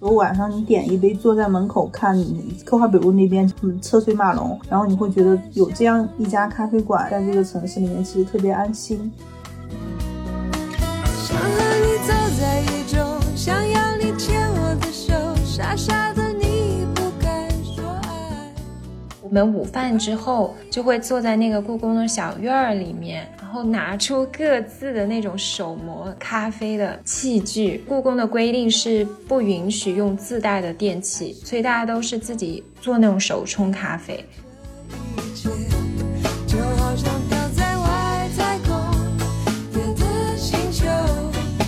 如果晚上你点一杯，坐在门口看科华北路那边车水马龙，然后你会觉得有这样一家咖啡馆在这个城市里面，其实特别安心。们午饭之后就会坐在那个故宫的小院儿里面。然后拿出各自的那种手磨咖啡的器具。故宫的规定是不允许用自带的电器，所以大家都是自己做那种手冲咖啡。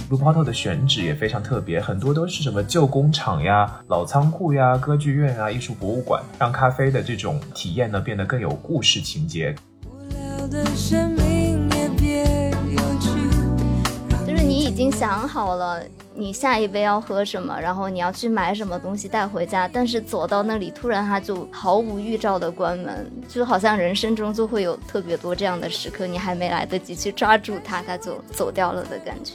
路抛头的选址也非常特别，很多都是什么旧工厂呀、老仓库呀、歌剧院啊、艺术博物馆，让咖啡的这种体验呢变得更有故事情节。已经想好了你下一杯要喝什么，然后你要去买什么东西带回家，但是走到那里突然他就毫无预兆的关门，就好像人生中就会有特别多这样的时刻，你还没来得及去抓住他，他就走掉了的感觉。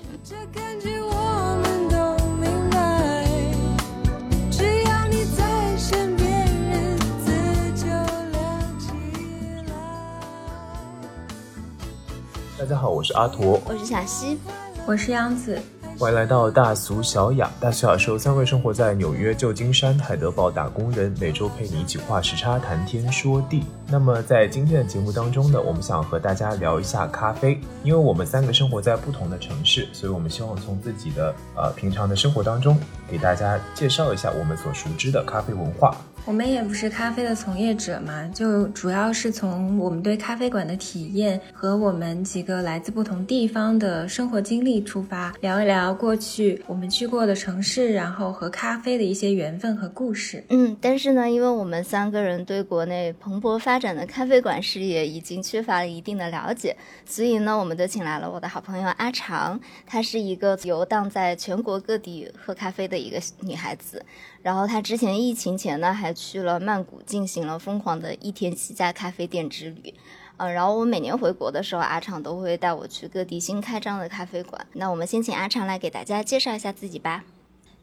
大家好，我是阿驼，我是小溪。我是杨子，欢迎来到大俗小雅。大俗小说三位生活在纽约、旧金山、海德堡打工人，每周陪你一起画时差、谈天说地。那么在今天的节目当中呢，我们想和大家聊一下咖啡，因为我们三个生活在不同的城市，所以我们希望从自己的呃平常的生活当中，给大家介绍一下我们所熟知的咖啡文化。我们也不是咖啡的从业者嘛，就主要是从我们对咖啡馆的体验和我们几个来自不同地方的生活经历出发，聊一聊过去我们去过的城市，然后和咖啡的一些缘分和故事。嗯，但是呢，因为我们三个人对国内蓬勃发展的咖啡馆事业已经缺乏了一定的了解，所以呢，我们就请来了我的好朋友阿长，她是一个游荡在全国各地喝咖啡的一个女孩子。然后他之前疫情前呢，还去了曼谷进行了疯狂的一天七家咖啡店之旅，嗯，然后我每年回国的时候，阿长都会带我去各地新开张的咖啡馆。那我们先请阿长来给大家介绍一下自己吧。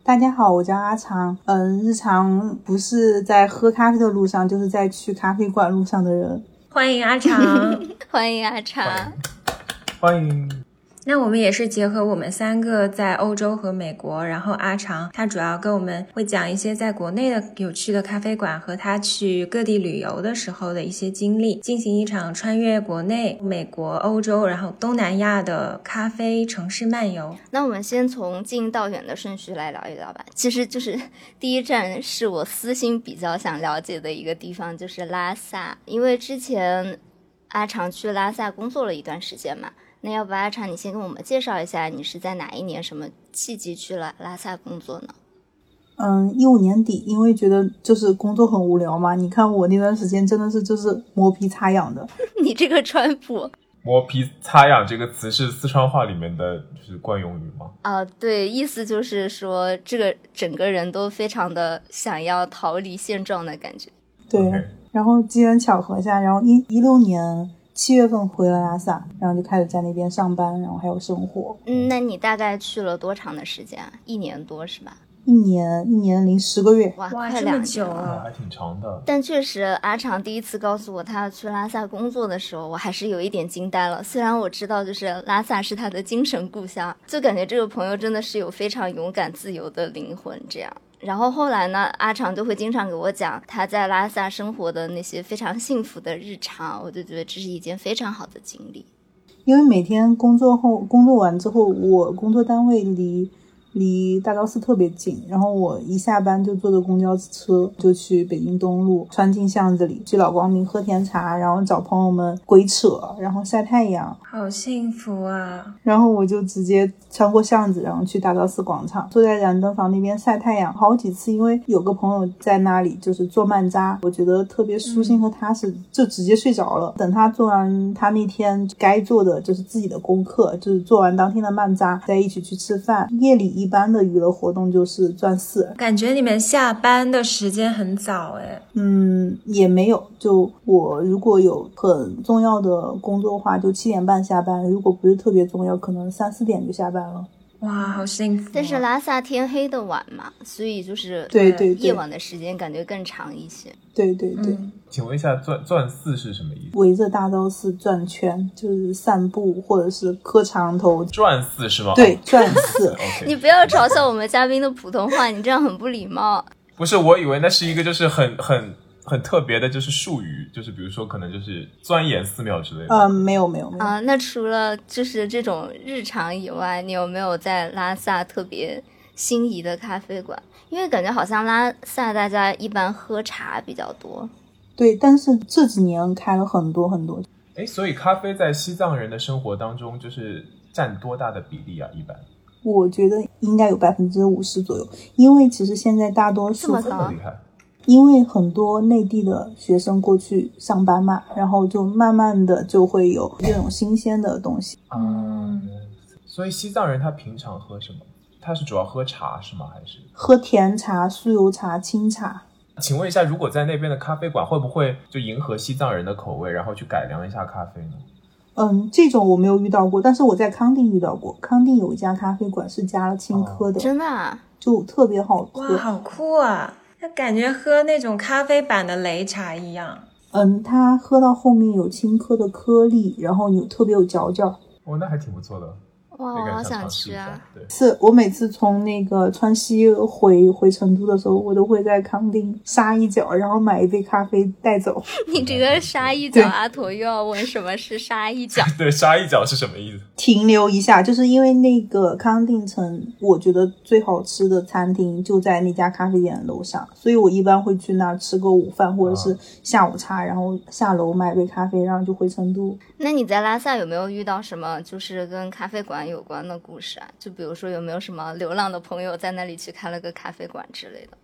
大家好，我叫阿长，嗯，日常不是在喝咖啡的路上，就是在去咖啡馆路上的人。欢迎阿长，欢迎阿长，欢迎。那我们也是结合我们三个在欧洲和美国，然后阿长他主要跟我们会讲一些在国内的有趣的咖啡馆和他去各地旅游的时候的一些经历，进行一场穿越国内、美国、欧洲，然后东南亚的咖啡城市漫游。那我们先从近到远的顺序来聊一聊吧。其实就是第一站是我私心比较想了解的一个地方，就是拉萨，因为之前阿长去拉萨工作了一段时间嘛。那要不阿长，你先跟我们介绍一下，你是在哪一年、什么契机去了拉萨工作呢？嗯，一五年底，因为觉得就是工作很无聊嘛。你看我那段时间真的是就是磨皮擦痒的。你这个川普，磨皮擦痒这个词是四川话里面的就是惯用语吗？啊，对，意思就是说这个整个人都非常的想要逃离现状的感觉。对，然后机缘巧合下，然后一一六年。七月份回了拉萨，然后就开始在那边上班，然后还有生活。嗯，那你大概去了多长的时间啊？一年多是吧？一年，一年零十个月。哇，快两年了，还挺长的。但确实，阿长第一次告诉我他要去拉萨工作的时候，我还是有一点惊呆了。虽然我知道，就是拉萨是他的精神故乡，就感觉这个朋友真的是有非常勇敢、自由的灵魂，这样。然后后来呢，阿长就会经常给我讲他在拉萨生活的那些非常幸福的日常，我就觉得这是一件非常好的经历。因为每天工作后，工作完之后，我工作单位离。离大昭寺特别近，然后我一下班就坐着公交车就去北京东路，穿进巷子里去老光明喝甜茶，然后找朋友们鬼扯，然后晒太阳，好幸福啊！然后我就直接穿过巷子，然后去大昭寺广场，坐在燃灯房那边晒太阳，好几次，因为有个朋友在那里就是做曼扎，我觉得特别舒心和踏实，就直接睡着了。等他做完他那天该做的就是自己的功课，就是做完当天的曼扎，再一起去吃饭。夜里一。般的娱乐活动就是转四，感觉你们下班的时间很早哎。嗯，也没有。就我如果有很重要的工作的话，就七点半下班；如果不是特别重要，可能三四点就下班了。哇，好幸福！但是拉萨天黑的晚嘛，所以就是对对夜晚的时间感觉更长一些。对对对。请问一下，转转四是什么意思？围着大昭寺转圈，就是散步或者是磕长头。转四是吗？对，转四。你不要嘲笑我们嘉宾的普通话，你这样很不礼貌。不是，我以为那是一个就是很很。很特别的就是术语，就是比如说可能就是钻研寺庙之类的。嗯，没有没有没有啊。那除了就是这种日常以外，你有没有在拉萨特别心仪的咖啡馆？因为感觉好像拉萨大家一般喝茶比较多。对，但是这几年开了很多很多。哎，所以咖啡在西藏人的生活当中就是占多大的比例啊？一般？我觉得应该有百分之五十左右，因为其实现在大多数这么厉害。因为很多内地的学生过去上班嘛，然后就慢慢的就会有这种新鲜的东西。嗯，所以西藏人他平常喝什么？他是主要喝茶是吗？还是喝甜茶、酥油茶、清茶？请问一下，如果在那边的咖啡馆会不会就迎合西藏人的口味，然后去改良一下咖啡呢？嗯，这种我没有遇到过，但是我在康定遇到过。康定有一家咖啡馆是加了青稞的，真的，啊，就特别好喝。哇，好酷啊！他感觉喝那种咖啡版的擂茶一样。嗯，它喝到后面有青稞的颗粒，然后有特别有嚼劲。哦，那还挺不错的。哇，我好想吃啊！是我每次从那个川西回回成都的时候，我都会在康定杀一脚，然后买一杯咖啡带走。你这个杀一脚，阿驼又要问什么是杀一脚？对，杀一脚是什么意思？停留一下，就是因为那个康定城，我觉得最好吃的餐厅就在那家咖啡店的楼上，所以我一般会去那儿吃个午饭或者是下午茶，然后下楼买杯咖啡，然后就回成都。那你在拉萨有没有遇到什么就是跟咖啡馆有关的故事啊？就比如说有没有什么流浪的朋友在那里去开了个咖啡馆之类的？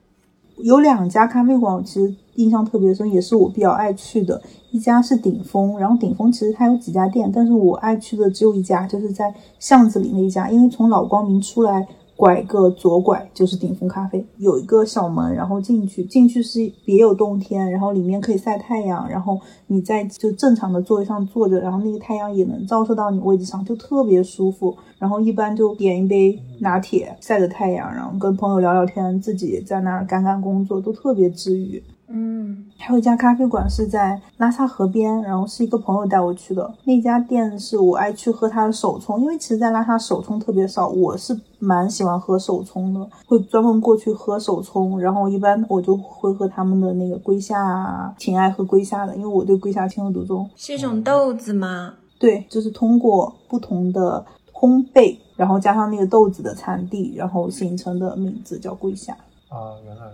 有两家咖啡馆，我其实印象特别深，也是我比较爱去的。一家是顶峰，然后顶峰其实它有几家店，但是我爱去的只有一家，就是在巷子里那一家，因为从老光明出来。拐个左拐就是顶峰咖啡，有一个小门，然后进去，进去是别有洞天，然后里面可以晒太阳，然后你在就正常的座位上坐着，然后那个太阳也能照射到你位置上，就特别舒服。然后一般就点一杯拿铁，晒着太阳，然后跟朋友聊聊天，自己在那儿干干工作，都特别治愈。嗯，还有一家咖啡馆是在拉萨河边，然后是一个朋友带我去的。那家店是我爱去喝它的手冲，因为其实，在拉萨手冲特别少，我是蛮喜欢喝手冲的，会专门过去喝手冲。然后一般我就会喝他们的那个龟夏，挺爱喝龟虾的，因为我对龟虾情有独钟。是一种豆子吗？对，就是通过不同的烘焙，然后加上那个豆子的产地，然后形成的名字叫龟虾。啊，原来。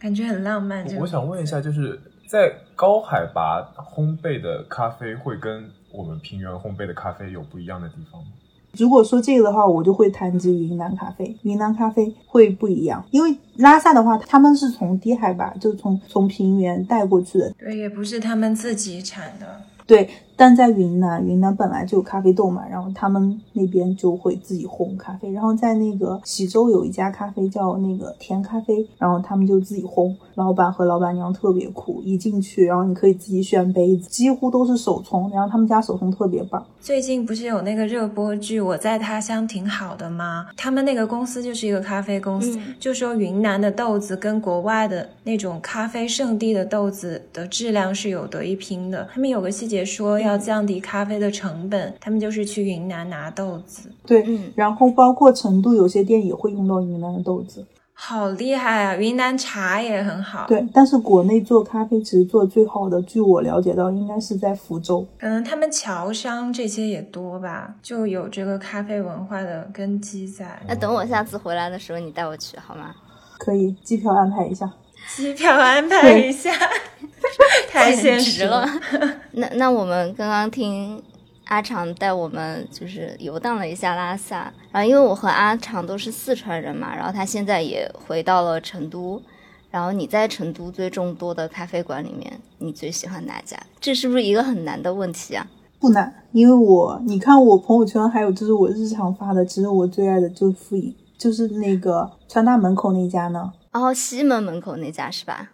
感觉很浪漫。我想问一下，就是在高海拔烘焙的咖啡会跟我们平原烘焙的咖啡有不一样的地方吗？如果说这个的话，我就会谈及云南咖啡。云南咖啡会不一样，因为拉萨的话，他们是从低海拔，就从从平原带过去的。对，也不是他们自己产的。对。但在云南，云南本来就有咖啡豆嘛，然后他们那边就会自己烘咖啡。然后在那个喜洲有一家咖啡叫那个甜咖啡，然后他们就自己烘，老板和老板娘特别酷，一进去，然后你可以自己选杯子，几乎都是手冲，然后他们家手冲特别棒。最近不是有那个热播剧《我在他乡挺好的》吗？他们那个公司就是一个咖啡公司，就说云南的豆子跟国外的那种咖啡圣地的豆子的质量是有得一拼的。他们有个细节说要。要降低咖啡的成本，他们就是去云南拿豆子。对，然后包括成都有些店也会用到云南的豆子，好厉害啊！云南茶也很好。对，但是国内做咖啡其实做最好的，据我了解到，应该是在福州。可能他们侨商这些也多吧，就有这个咖啡文化的根基在。那等我下次回来的时候，你带我去好吗？可以，机票安排一下。机票安排一下，太现实了。那那我们刚刚听阿长带我们就是游荡了一下拉萨，然后因为我和阿长都是四川人嘛，然后他现在也回到了成都。然后你在成都最众多的咖啡馆里面，你最喜欢哪家？这是不是一个很难的问题啊？不难，因为我你看我朋友圈还有就是我日常发的，其实我最爱的就是富饮。就是那个川大门口那家呢。哦，西门门口那家是吧？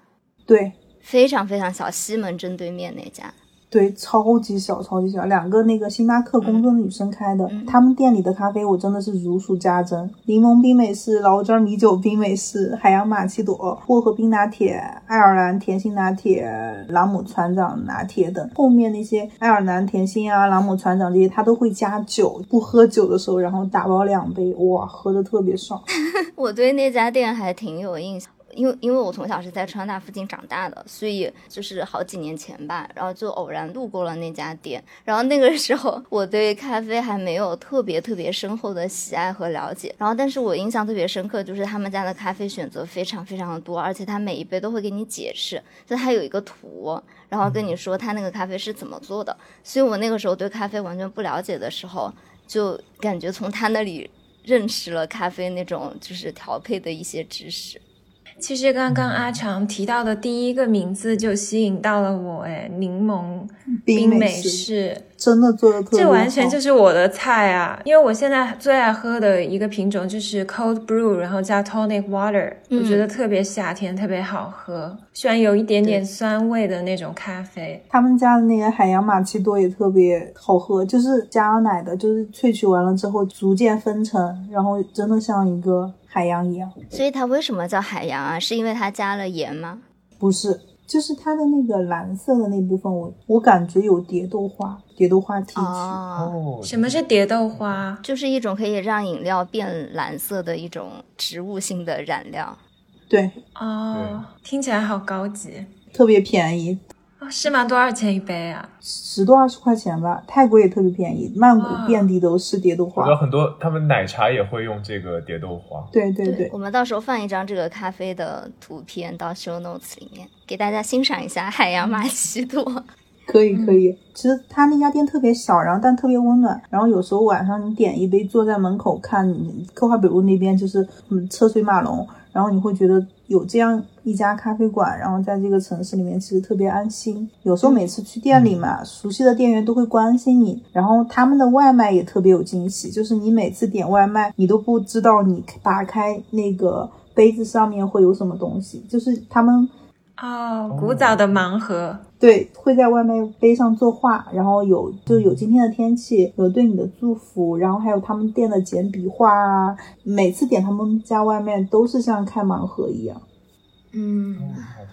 对，非常非常小，西门正对面那家。对，超级小，超级小，两个那个星巴克工作的女生开的，嗯他们店里的咖啡我真的是如数家珍：柠檬冰美式、醪糟米酒冰美式、海洋玛奇朵、薄荷冰拿铁、爱尔兰甜心拿铁、朗姆船长拿铁等。后面那些爱尔兰甜心啊、朗姆船长这些，他都会加酒。不喝酒的时候，然后打包两杯，哇，喝的特别爽。我对那家店还挺有印象。因为因为我从小是在川大附近长大的，所以就是好几年前吧，然后就偶然路过了那家店。然后那个时候我对咖啡还没有特别特别深厚的喜爱和了解。然后但是我印象特别深刻，就是他们家的咖啡选择非常非常的多，而且他每一杯都会给你解释，就他有一个图，然后跟你说他那个咖啡是怎么做的。所以我那个时候对咖啡完全不了解的时候，就感觉从他那里认识了咖啡那种就是调配的一些知识。其实刚刚阿长提到的第一个名字就吸引到了我，哎，柠檬冰美式。式，真的做的特别好。这完全就是我的菜啊！因为我现在最爱喝的一个品种就是 cold brew，然后加 tonic water，、嗯我觉得特别夏天，特别好喝，虽然有一点点酸味的那种咖啡。他们家的那个海洋玛奇朵也特别好喝，就是加了奶的，就是萃取完了之后逐渐分层，然后真的像一个海洋一样。所以它为什么叫海洋啊？是因为它加了盐吗？不是，就是它的那个蓝色的那部分，我我感觉有蝶豆花，蝶豆花提取。哦，哦，什么是蝶豆花？就是一种可以让饮料变蓝色的一种植物性的染料。对，哦，听起来好高级特别便宜，哦，是吗？多少钱一杯啊？十多二十块钱吧。泰国也特别便宜，曼谷遍地都是蝶豆花我知。道很多他们奶茶也会用这个蝶豆花。对对对，我们到时候放一张这个咖啡的图片到 show notes 里面，给大家欣赏一下海洋马奇朵。可以可以。其实他那家店特别小，然后但特别温暖。然后有时候晚上你点一杯，坐在门口看科华北路那边就是嗯车水马龙，然后你会觉得有这样一家咖啡馆，然后在这个城市里面其实特别安心。有时候每次去店里嘛，熟悉的店员都会关心你，然后他们的外卖也特别有惊喜，就是你每次点外卖，你都不知道你打开那个杯子上面会有什么东西，就是他们。哦，古早的盲盒。对，会在外卖杯上作画，然后有就有今天的天气，有对你的祝福，然后还有他们店的简笔画啊。每次点他们家外卖都是像开盲盒一样。嗯，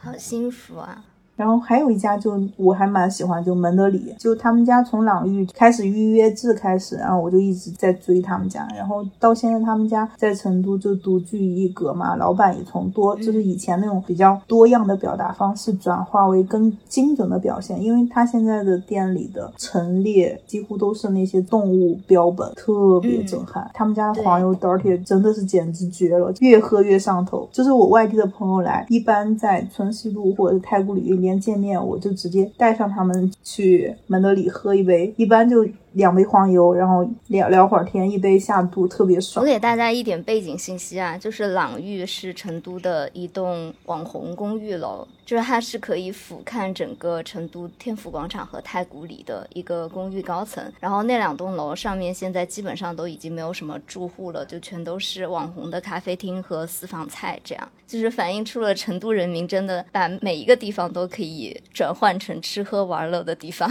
好幸福啊！然后还有一家就我还蛮喜欢，就门德里，就他们家从朗玉开始预约制开始，然后我就一直在追他们家，然后到现在他们家在成都就独具一格嘛，老板也从多就是以前那种比较多样的表达方式转化为更精准的表现，因为他现在的店里的陈列几乎都是那些动物标本，特别震撼。他们家的黄油 dirty 真的是简直绝了，越喝越上头。就是我外地的朋友来，一般在春熙路或者太古里一见面，我就直接带上他们去门德里喝一杯，一般就两杯黄油，然后聊聊会儿天，一杯下肚，特别爽我。给大家一点背景信息啊，就是朗寓是成都的一栋网红公寓楼，就是它是可以俯瞰整个成都天府广场和太古里的一个公寓高层。然后那两栋楼上面现在基本上都已经没有什么住户了，就全都是网红的咖啡厅和私房菜，这样就是反映出了成都人民真的把每一个地方都可以转换成吃喝玩乐的地方。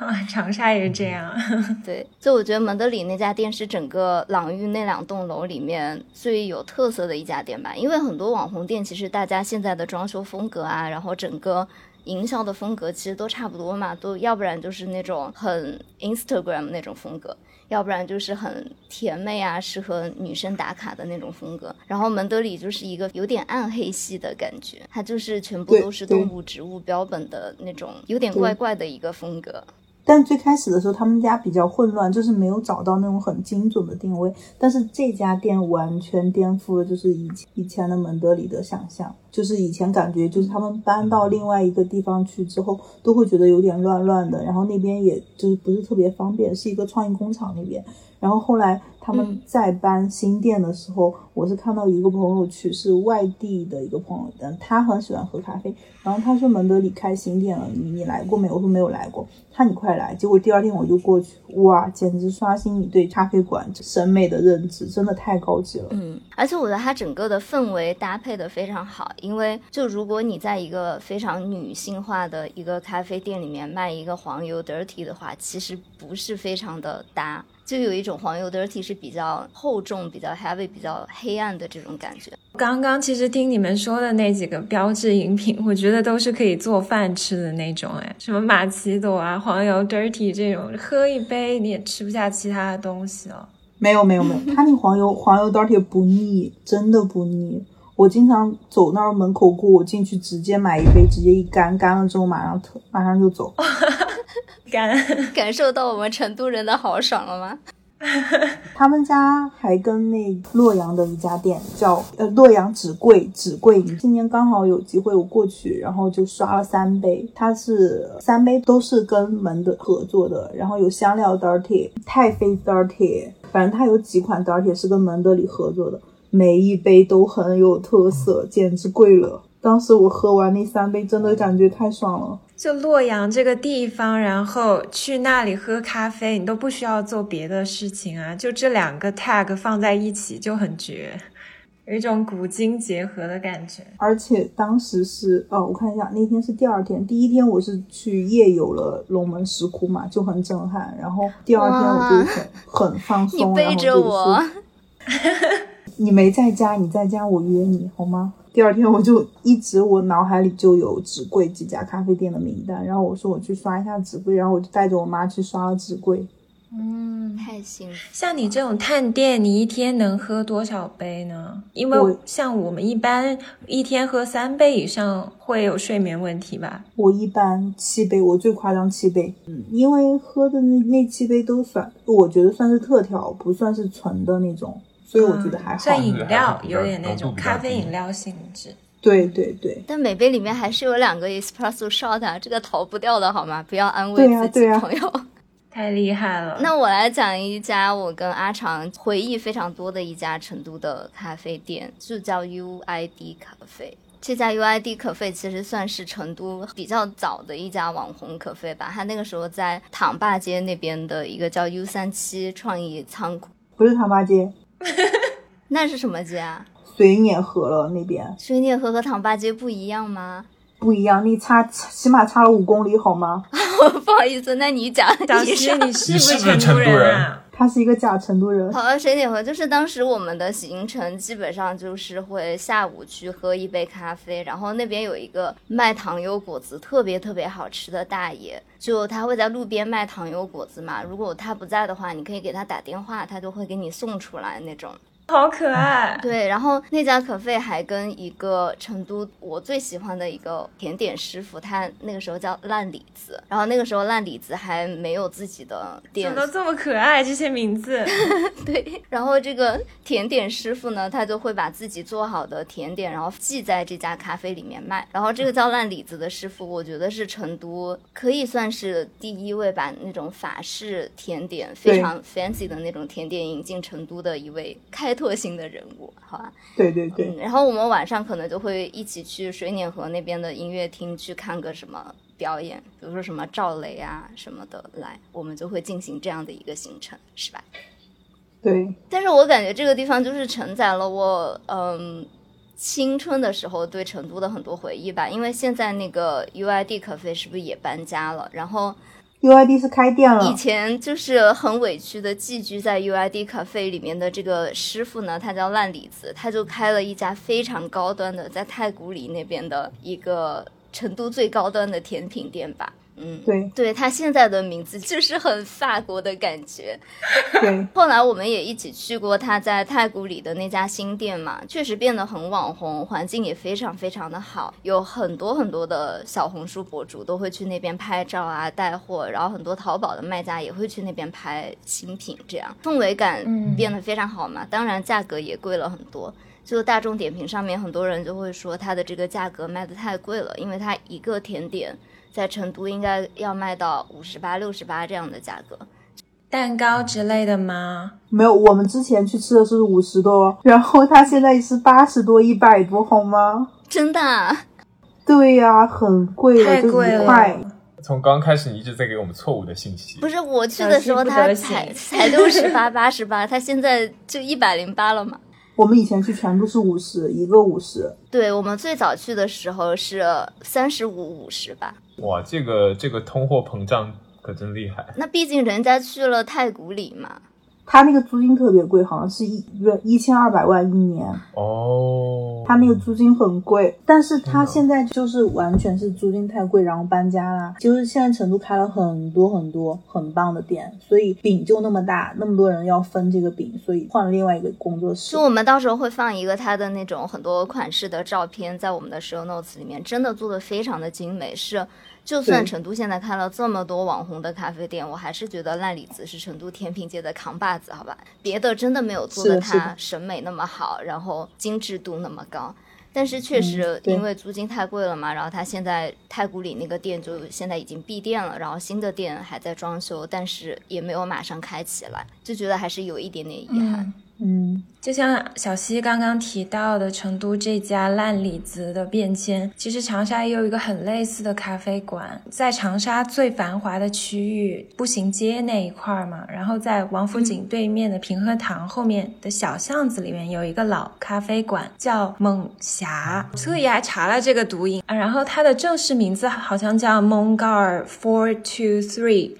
啊，长沙也是这样。对，就我觉得蒙德里那家店是整个朗寓那两栋楼里面最有特色的一家店吧。因为很多网红店，其实大家现在的装修风格啊，然后整个营销的风格其实都差不多嘛，都要不然就是那种很 Instagram 那种风格。要不然就是很甜美啊，适合女生打卡的那种风格。然后蒙德里就是一个有点暗黑系的感觉，它就是全部都是动物、植物标本的那种，有点怪怪的一个风格。但最开始的时候，他们家比较混乱，就是没有找到那种很精准的定位。但是这家店完全颠覆了就是以前以前的蒙德里的想象。就是以前感觉就是他们搬到另外一个地方去之后，都会觉得有点乱乱的，然后那边也就是不是特别方便，是一个创意工厂那边。然后后来他们再搬新店的时候，我是看到一个朋友去，是外地的一个朋友，但他很喜欢喝咖啡。然后他说蒙德里开新店了，你你来过没有？我说没有来过。他你快来。结果第二天我就过去，哇，简直刷新你对咖啡馆审美的认知，真的太高级了。嗯，而且我觉得它整个的氛围搭配的非常好，因为就如果你在一个非常女性化的一个咖啡店里面卖一个黄油 dirty 的话，其实不是非常的搭。就有一种黄油 dirty 是比较厚重、比较 heavy、比较黑暗的这种感觉。刚刚其实听你们说的那几个标志饮品，我觉得都是可以做饭吃的那种，哎，什么玛奇朵啊、黄油 dirty 这种，喝一杯你也吃不下其他的东西了。没有没有没有，它那黄油黄油 dirty 不腻，真的不腻。我经常走那儿门口过，我进去直接买一杯，直接一干，干了之后马上特马上就走。感 感受到我们成都人的豪爽了吗？他们家还跟那洛阳的一家店叫呃洛阳纸贵纸贵，今年刚好有机会我过去，然后就刷了三杯，它是三杯都是跟门的合作的，然后有香料 dirty、太妃 dirty，反正它有几款 dirty 是跟门德里合作的，每一杯都很有特色，简直贵了。当时我喝完那三杯，真的感觉太爽了。就洛阳这个地方，然后去那里喝咖啡，你都不需要做别的事情啊，就这两个 tag 放在一起就很绝，有一种古今结合的感觉。而且当时是哦，我看一下，那天是第二天，第一天我是去夜游了龙门石窟嘛，就很震撼。然后第二天我就很很放松，你背着我，你没在家，你在家我约你好吗？第二天我就一直我脑海里就有纸贵几家咖啡店的名单，然后我说我去刷一下纸贵，然后我就带着我妈去刷了纸贵。嗯，太幸福。像你这种探店，你一天能喝多少杯呢？因为像我们一般一天喝三杯以上会有睡眠问题吧？我一般七杯，我最夸张七杯。嗯，因为喝的那那七杯都算，我觉得算是特调，不算是纯的那种。所以我觉得还好，算饮料，有点那种咖啡饮料性质。对对对，但每杯里面还是有两个 espresso shot 啊，这个逃不掉的好吗？不要安慰自己朋友。太厉害了。那我来讲一家我跟阿长回忆非常多的一家成都的咖啡店，就叫 UID 咖啡。这家 UID 咖啡其实算是成都比较早的一家网红咖啡吧。它那个时候在唐坝街那边的一个叫 U 三七创意仓库，不是唐坝街。那是什么街啊？水碾河了那边。水碾河和唐坝街不一样吗？不一样，你差起码差了五公里好吗？不好意思，那你讲，你是你是不是成都人啊？他是一个假成都人。好了，水碾河就是当时我们的行程，基本上就是会下午去喝一杯咖啡，然后那边有一个卖糖油果子特别特别好吃的大爷，就他会在路边卖糖油果子嘛。如果他不在的话，你可以给他打电话，他就会给你送出来那种。好可爱，对，然后那家可费还跟一个成都我最喜欢的一个甜点师傅，他那个时候叫烂李子，然后那个时候烂李子还没有自己的店，怎么都这么可爱这些名字？对，然后这个甜点师傅呢，他就会把自己做好的甜点，然后寄在这家咖啡里面卖。然后这个叫烂李子的师傅，我觉得是成都可以算是第一位把那种法式甜点非常 fancy 的那种甜点引进成都的一位开。特性的人物，好吧，对对对。然后我们晚上可能就会一起去水碾河那边的音乐厅去看个什么表演，比如说什么赵雷啊什么的来，我们就会进行这样的一个行程，是吧？对。但是我感觉这个地方就是承载了我嗯青春的时候对成都的很多回忆吧，因为现在那个 UID 咖啡是不是也搬家了？然后。UID 是开店了。以前就是很委屈的寄居在 UID 咖啡里面的这个师傅呢，他叫烂李子，他就开了一家非常高端的，在太古里那边的一个成都最高端的甜品店吧。嗯，对，对他现在的名字 就是很法国的感觉。对，后来我们也一起去过他在太古里的那家新店嘛，确实变得很网红，环境也非常非常的好，有很多很多的小红书博主都会去那边拍照啊带货，然后很多淘宝的卖家也会去那边拍新品，这样氛围感变得非常好嘛。当然价格也贵了很多。就大众点评上面很多人就会说它的这个价格卖的太贵了，因为它一个甜点在成都应该要卖到五十八、六十八这样的价格。蛋糕之类的吗？没有，我们之前去吃的是五十多，然后它现在是八十多、一百多，好吗？真的啊？对呀、很贵了，太贵了块。从刚开始你一直在给我们错误的信息。不是我去的时候它才才六十八、八十八，它现在就一百零八了嘛。我们以前去全部是五十，一个五十。对我们最早去的时候是三十五、五十吧。哇，这个这个通货膨胀可真厉害。那毕竟人家去了太古里嘛，它那个租金特别贵，好像是一月一千二百万一年。哦，他那个租金很贵，但是他现在就是完全是租金太贵，然后搬家啦。就是现在成都开了很多很多很棒的店，所以饼就那么大，那么多人要分这个饼，所以换了另外一个工作室就。我们到时候会放一个他的那种很多款式的照片在我们的 show notes 里面，真的做的非常的精美。是，就算成都现在开了这么多网红的咖啡店，我还是觉得烂李子是成都甜品界的扛把子，好吧？别的真的没有做的它审美那么好，然后精致度那么高。但是确实因为租金太贵了嘛，然后它现在太古里那个店就现在已经闭店了，然后新的店还在装修，但是也没有马上开起来，就觉得还是有一点点遗憾。嗯，嗯，就像小西刚刚提到的，成都这家烂李子的变迁，其实长沙也有一个很类似的咖啡馆，在长沙最繁华的区域步行街那一块儿嘛，然后在王府井对面的平和堂后面的小巷子里面有一个老咖啡馆，叫蒙霞，特意还查了这个读音，啊然后它的正式名字好像叫 Mongar Four Two Three。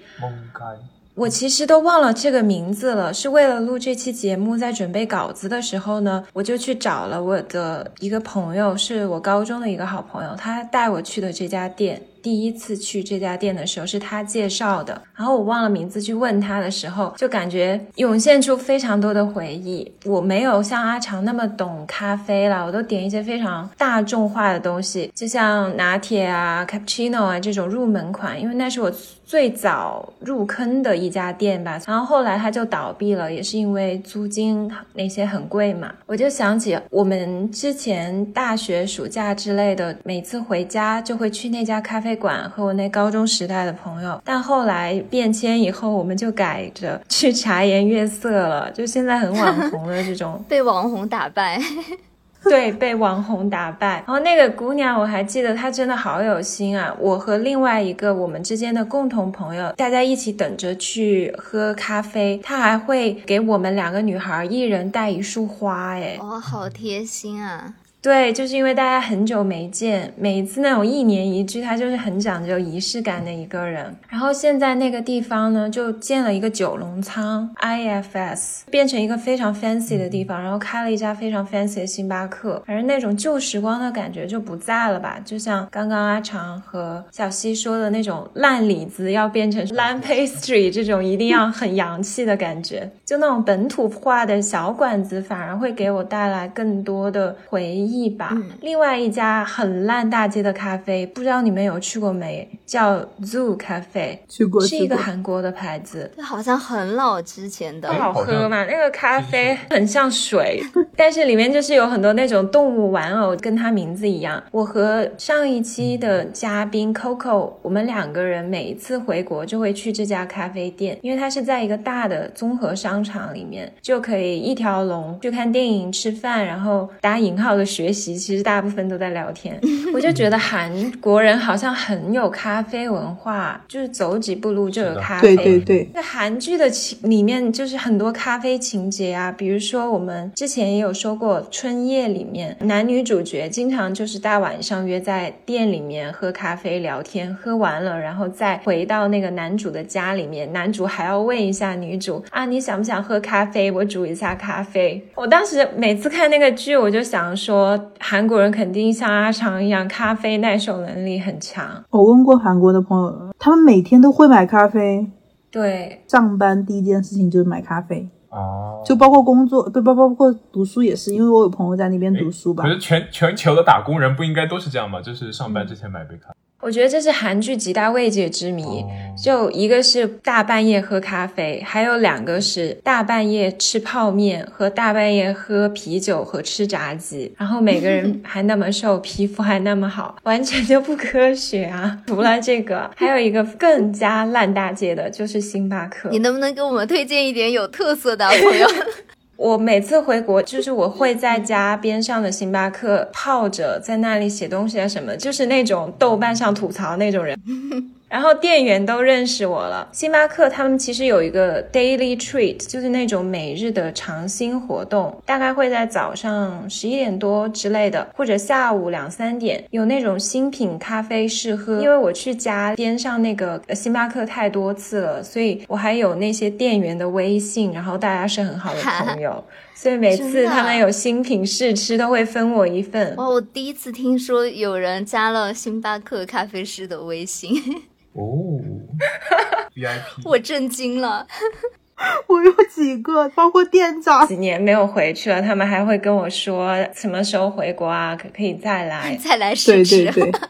我其实都忘了这个名字了，是为了录这期节目，在准备稿子的时候呢，我就去找了我的一个朋友，是我高中的一个好朋友，他带我去的这家店。第一次去这家店的时候是他介绍的，然后我忘了名字去问他的时候，就感觉涌现出非常多的回忆。我没有像阿长那么懂咖啡啦，我都点一些非常大众化的东西，就像拿铁啊、cappuccino 啊这种入门款，因为那是我最早入坑的一家店吧。然后后来它就倒闭了，也是因为租金那些很贵嘛。我就想起我们之前大学暑假之类的，每次回家就会去那家咖啡馆和我那高中时代的朋友。但后来变迁以后，我们就改着去茶颜悦色了，就现在很网红的这种 被网红打败，对，被网红打败。然后那个姑娘，我还记得她真的好有心啊！我和另外一个我们之间的共同朋友，大家一起等着去喝咖啡，她还会给我们两个女孩一人带一束花，哎，哦，好贴心啊！对，就是因为大家很久没见，每一次那种一年一聚，他就是很讲究仪式感的一个人。然后现在那个地方呢，就建了一个九龙仓 IFS，变成一个非常 fancy 的地方，然后开了一家非常 fancy 的星巴克。反正那种旧时光的感觉就不在了吧？就像刚刚阿长和小西说的那种烂李子要变成烂 pastry 这种一定要很洋气的感觉，就那种本土化的小馆子，反而会给我带来更多的回忆吧。嗯另外一家很烂大街的咖啡，不知道你们有去过没？叫 Zoo 咖啡，去过是一个韩国的牌子。这好像很老之前的不，好喝嘛，那个咖啡很像水，但是里面就是有很多那种动物玩偶，跟它名字一样。我和上一期的嘉宾 Coco，我们两个人每一次回国就会去这家咖啡店，因为它是在一个大的综合商场里面，就可以一条龙去看电影、吃饭，然后打引号的学习，其实大部分都在聊天。我就觉得韩国人好像很有咖啡文化，就是走几步路就有咖啡。对对对，那韩剧的情里面，就是很多咖啡情节啊，比如说我们之前也有说过，《春夜》里面男女主角经常就是大晚上约在店里面喝咖啡聊天，喝完了然后再回到那个男主的家里面，男主还要问一下女主啊，你想不想喝咖啡？我煮一下咖啡。我当时每次看那个剧，我就想说，韩国人肯定像阿长一样，咖啡耐受能力很强。我问过韩国的朋友，他们每天都会买咖啡，对，上班第一件事情就是买咖啡，哦，就包括工作，不，包包括读书也是，因为我有朋友在那边读书吧可。是全全球的打工人不应该都是这样吗？就是上班之前买杯咖啡。我觉得这是韩剧极大未解之谜，就一个是大半夜喝咖啡，还有两个是大半夜吃泡面和大半夜喝啤酒和吃炸鸡，然后每个人 还那么瘦，皮肤还那么好，完全就不科学啊！除了这个，还有一个更加烂大街的，就是星巴克。你能不能给我们推荐一点有特色的朋友？我每次回国，就是我会在家边上的星巴克泡着，在那里写东西啊什么，就是那种豆瓣上吐槽那种人。然后店员都认识我了。星巴克他们其实有一个 daily treat，就是那种每日的尝新活动，大概会在早上十一点多之类的，或者下午两三点有那种新品咖啡试喝。因为我去家边上那个星巴克太多次了，所以我还有那些店员的微信，然后大家是很好的朋友，所以每次他们有新品试吃都会分我一份。哇，我第一次听说有人加了星巴克咖啡师的微信。哦，VIP，我震惊了。我有几个，包括店长，几年没有回去了，他们还会跟我说什么时候回国啊？可可以再来，再来试试。对对对。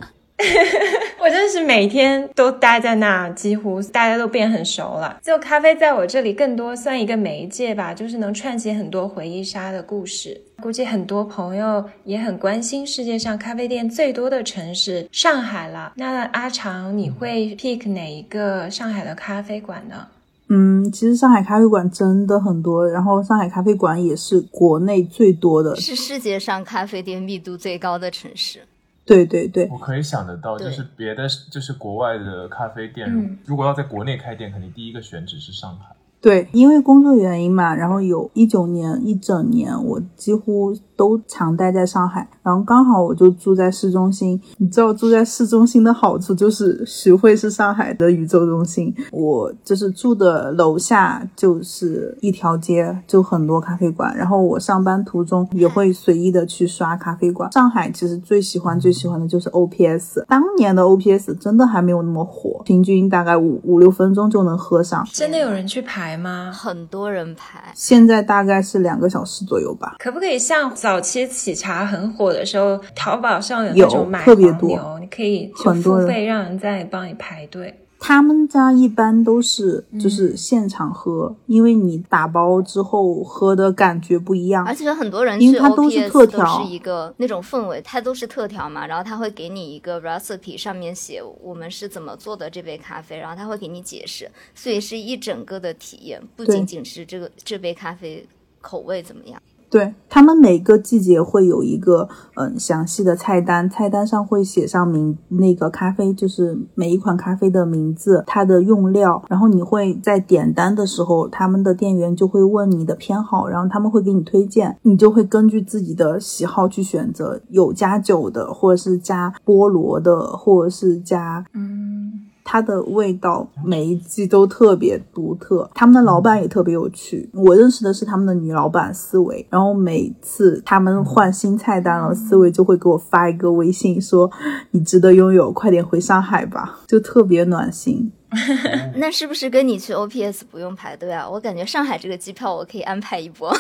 我真是每天都待在那，几乎大家都变很熟了。就咖啡在我这里更多算一个媒介吧，就是能串起很多回忆杀的故事。估计很多朋友也很关心世界上咖啡店最多的城市上海了。那阿长，你会 pick 哪一个上海的咖啡馆呢？嗯，其实上海咖啡馆真的很多，然后上海咖啡馆也是国内最多的，是世界上咖啡店密度最高的城市。对对对，我可以想得到，就是别的就是国外的咖啡店，如果要在国内开店，肯定第一个选址是上海。对，因为工作原因嘛，然后有一九年一整年，我几乎都常待在上海，然后刚好我就住在市中心。你知道住在市中心的好处就是徐汇是上海的宇宙中心，我就是住的楼下就是一条街，就很多咖啡馆。然后我上班途中也会随意的去刷咖啡馆。上海其实最喜欢最喜欢的就是 O P S，当年的 O P S 真的还没有那么火，平均大概五五六分钟就能喝上。真的有人去排？吗？很多人排，现在大概是两个小时左右吧。可不可以像早期喜茶很火的时候，淘宝上有那种买特别多，你可以付费让人在帮你排队。他们家一般都是就是现场喝，因为你打包之后喝的感觉不一样。而且很多人因为它都是特调，是一个那种氛围，它都是特调嘛。然后他会给你一个 recipe，上面写我们是怎么做的这杯咖啡，然后他会给你解释，所以是一整个的体验，不仅仅是这个这杯咖啡口味怎么样。对他们每个季节会有一个嗯详细的菜单，菜单上会写上名那个咖啡，就是每一款咖啡的名字，它的用料，然后你会在点单的时候，他们的店员就会问你的偏好，然后他们会给你推荐，你就会根据自己的喜好去选择，有加酒的，或者是加菠萝的，或者是加嗯。它的味道每一季都特别独特，他们的老板也特别有趣。我认识的是他们的女老板思维，然后每次他们换新菜单了，思维就会给我发一个微信说：“你值得拥有，快点回上海吧。”就特别暖心。那是不是跟你去 OPS 不用排队啊？我感觉上海这个机票我可以安排一波。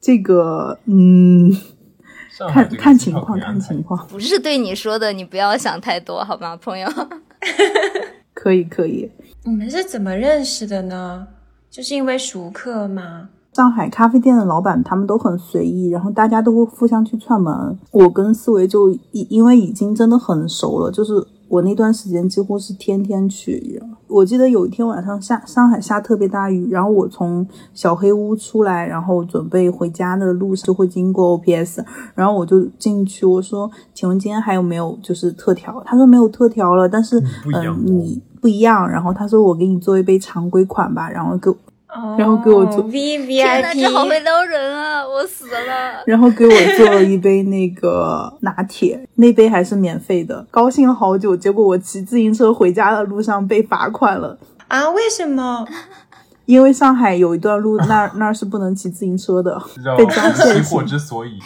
这个，嗯，看看情况，看情况。不是对你说的，你不要想太多，好吗，朋友？可以可以，你们是怎么认识的呢？就是因为熟客吗？上海咖啡店的老板他们都很随意，然后大家都会互相去串门。我跟思维就因因为已经真的很熟了，就是我那段时间几乎是天天去。我记得有一天晚上下上海下特别大雨，然后我从小黑屋出来，然后准备回家的路上就会经过 OPS，然后我就进去，我说：“请问今天还有没有就是特调？”他说：“没有特调了，但是嗯，你不一样。”然后他说：“我给你做一杯常规款吧。”然后给。然后给我做 V V I P，这好会撩人啊！我死了。然后给我做了一杯那个拿铁，那杯还是免费的，高兴了好久。结果我骑自行车回家的路上被罚款了啊？为什么？因为上海有一段路，那那是不能骑自行车的，被抓现行。之所以。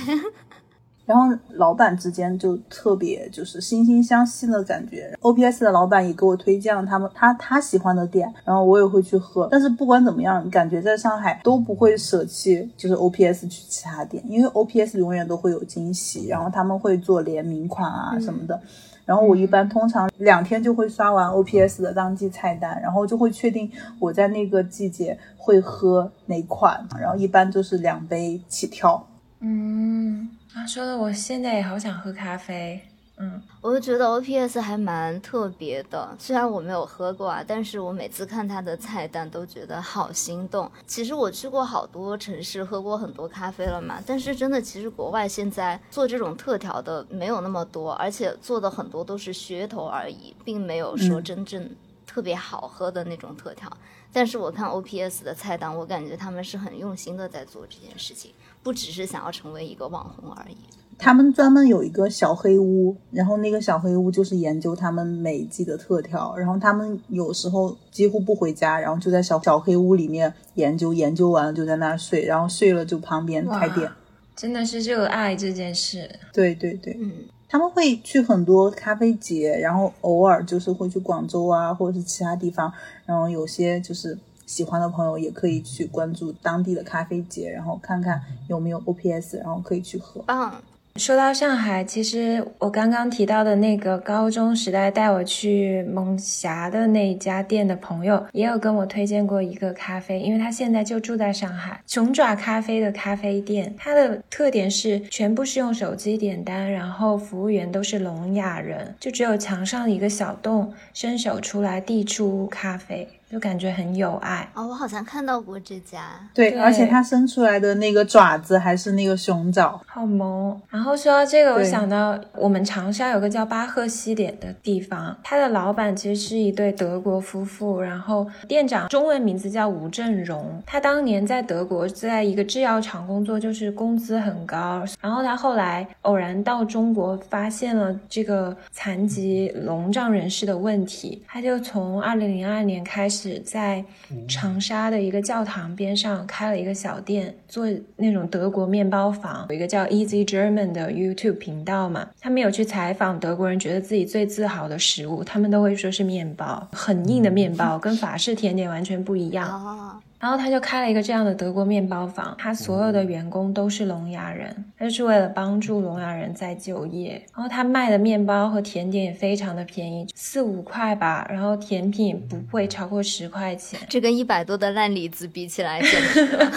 然后老板之间就特别就是惺惺相惜的感觉。O P S 的老板也给我推荐了他们他他喜欢的店，然后我也会去喝。但是不管怎么样，感觉在上海都不会舍弃就是 O P S 去其他店，因为 O P S 永远都会有惊喜，然后他们会做联名款啊什么的。然后我一般通常两天就会刷完 OPS 的当季菜单，然后就会确定我在那个季节会喝哪款，然后一般就是两杯起跳。嗯，啊，说的我现在也好想喝咖啡。嗯，我就觉得 O P S 还蛮特别的，虽然我没有喝过啊，但是我每次看它的菜单都觉得好心动。其实我去过好多城市，喝过很多咖啡了嘛，但是真的，其实国外现在做这种特调的没有那么多，而且做的很多都是噱头而已，并没有说真正特别好喝的那种特调。但是我看 O P S 的菜单，我感觉他们是很用心的在做这件事情，不只是想要成为一个网红而已。他们专门有一个小黑屋，然后那个小黑屋就是研究他们每季的特调，然后他们有时候几乎不回家，然后就在小小黑屋里面研究，研究完了就在那儿睡，然后睡了就旁边开店，真的是热爱这件事。对对对，嗯，他们会去很多咖啡节，然后偶尔就是会去广州啊，或者是其他地方，然后有些就是喜欢的朋友也可以去关注当地的咖啡节，然后看看有没有 OPS，然后可以去喝。嗯。说到上海，其实我刚刚提到的那个高中时代带我去蒙霞的那一家店的朋友，也有跟我推荐过一个咖啡，因为他现在就住在上海。熊爪咖啡的咖啡店，它的特点是全部是用手机点单，然后服务员都是聋哑人，就只有墙上一个小洞，伸手出来递出咖啡。就感觉很有爱哦，我好像看到过这家，对，而且它伸出来的那个爪子还是那个熊爪，好萌。然后说到这个，我想到我们长沙有个叫巴赫西点的地方，它的老板其实是一对德国夫妇，然后店长中文名字叫吴振荣，他当年在德国在一个制药厂工作，就是工资很高。然后他后来偶然到中国，发现了这个残疾聋障人士的问题，他就从二零零二年开始。是在长沙的一个教堂边上开了一个小店，做那种德国面包房。有一个叫 Easy German 的 YouTube 频道嘛，他们有去采访德国人，觉得自己最自豪的食物，他们都会说是面包，很硬的面包，跟法式甜点完全不一样。然后他就开了一个这样的德国面包房，他所有的员工都是聋哑人，他就是为了帮助聋哑人在就业。然后他卖的面包和甜点也非常的便宜，四五块吧，然后甜品不会超过十块钱。这跟一百多的烂李子比起来，简直了。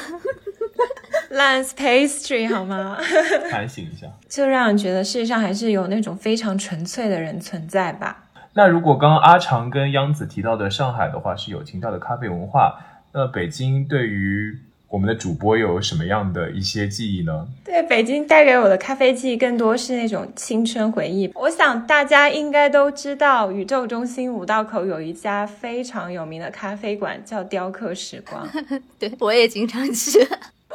烂 pastry 好吗？反省一下，就让人觉得世界上还是有那种非常纯粹的人存在吧。那如果刚刚阿长跟央子提到的上海的话，是有情调的咖啡文化。那北京对于我们的主播有什么样的一些记忆呢？对，北京带给我的咖啡记忆更多是那种青春回忆。我想大家应该都知道，宇宙中心五道口有一家非常有名的咖啡馆，叫雕刻时光。对，我也经常去。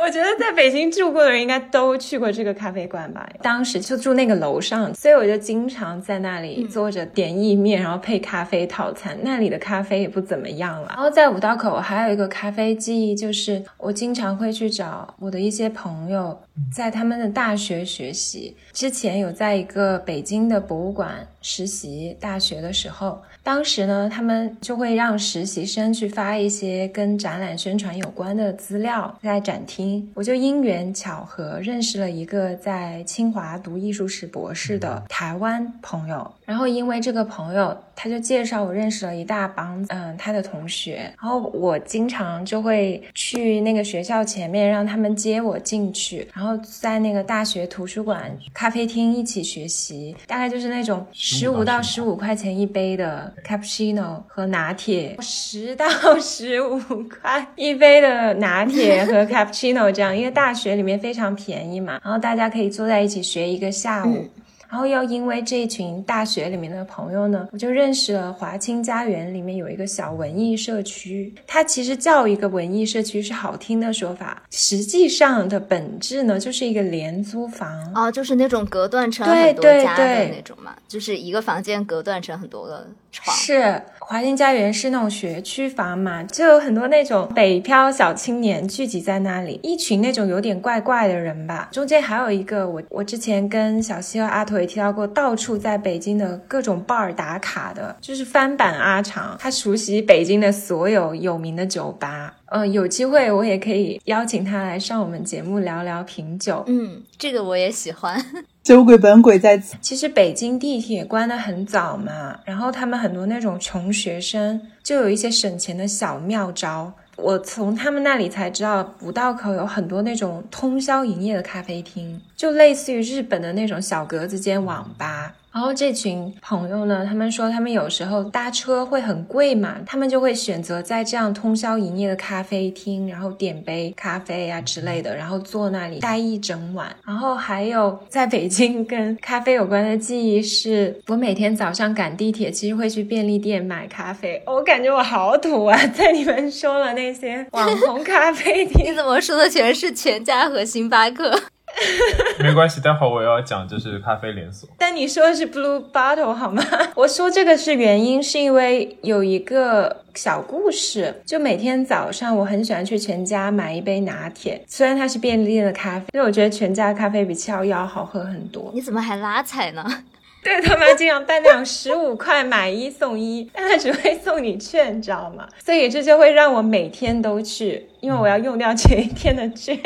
我觉得在北京住过的人应该都去过这个咖啡馆吧。当时就住那个楼上，所以我就经常在那里坐着点意面，然后配咖啡套餐。那里的咖啡也不怎么样了。然后在五道口还有一个咖啡记忆，就是我经常会去找我的一些朋友，在他们的大学学习之前，有在一个北京的博物馆实习。大学的时候。当时呢，他们就会让实习生去发一些跟展览宣传有关的资料在展厅。我就因缘巧合认识了一个在清华读艺术史博士的台湾朋友，然后因为这个朋友，他就介绍我认识了一大帮嗯他的同学，然后我经常就会去那个学校前面让他们接我进去，然后在那个大学图书馆咖啡厅一起学习，大概就是那种十五到十五块钱一杯的。cappuccino 和拿铁十到十五块一杯的拿铁和 cappuccino 这样，因为大学里面非常便宜嘛，然后大家可以坐在一起学一个下午。然后又因为这一群大学里面的朋友呢，我就认识了华清家园里面有一个小文艺社区。它其实叫一个文艺社区是好听的说法，实际上的本质呢就是一个廉租房哦，就是那种隔断成很多家的那种嘛，就是一个房间隔断成很多个床。是华新家园是那种学区房嘛，就有很多那种北漂小青年聚集在那里，一群那种有点怪怪的人吧。中间还有一个我我之前跟小西和阿土。也提到过，到处在北京的各种 bar 打卡的，就是翻版阿长，他熟悉北京的所有有名的酒吧。呃，有机会我也可以邀请他来上我们节目聊聊品酒。嗯，这个我也喜欢。酒鬼本鬼在此。其实北京地铁关得很早嘛，然后他们很多那种穷学生就有一些省钱的小妙招。我从他们那里才知道，五道口有很多那种通宵营业的咖啡厅，就类似于日本的那种小格子间网吧。然后这群朋友呢，他们说他们有时候搭车会很贵嘛，他们就会选择在这样通宵营业的咖啡厅，然后点杯咖啡啊之类的，然后坐那里待一整晚。然后还有在北京跟咖啡有关的记忆是，我每天早上赶地铁，其实会去便利店买咖啡。我感觉我好土啊，在你们说了那些网红咖啡厅你，怎么说的全是全家和星巴克？没关系，待会儿我要讲就是咖啡连锁。但你说的是 Blue Bottle 好吗？我说这个是原因，是因为有一个小故事。就每天早上，我很喜欢去全家买一杯拿铁，虽然它是便利店的咖啡，因为我觉得全家咖啡比七幺幺好喝很多。你怎么还拉踩呢？对他们经常办那种十五块买一送一，但他只会送你券，你知道吗？所以这就会让我每天都去，因为我要用掉前一天的券。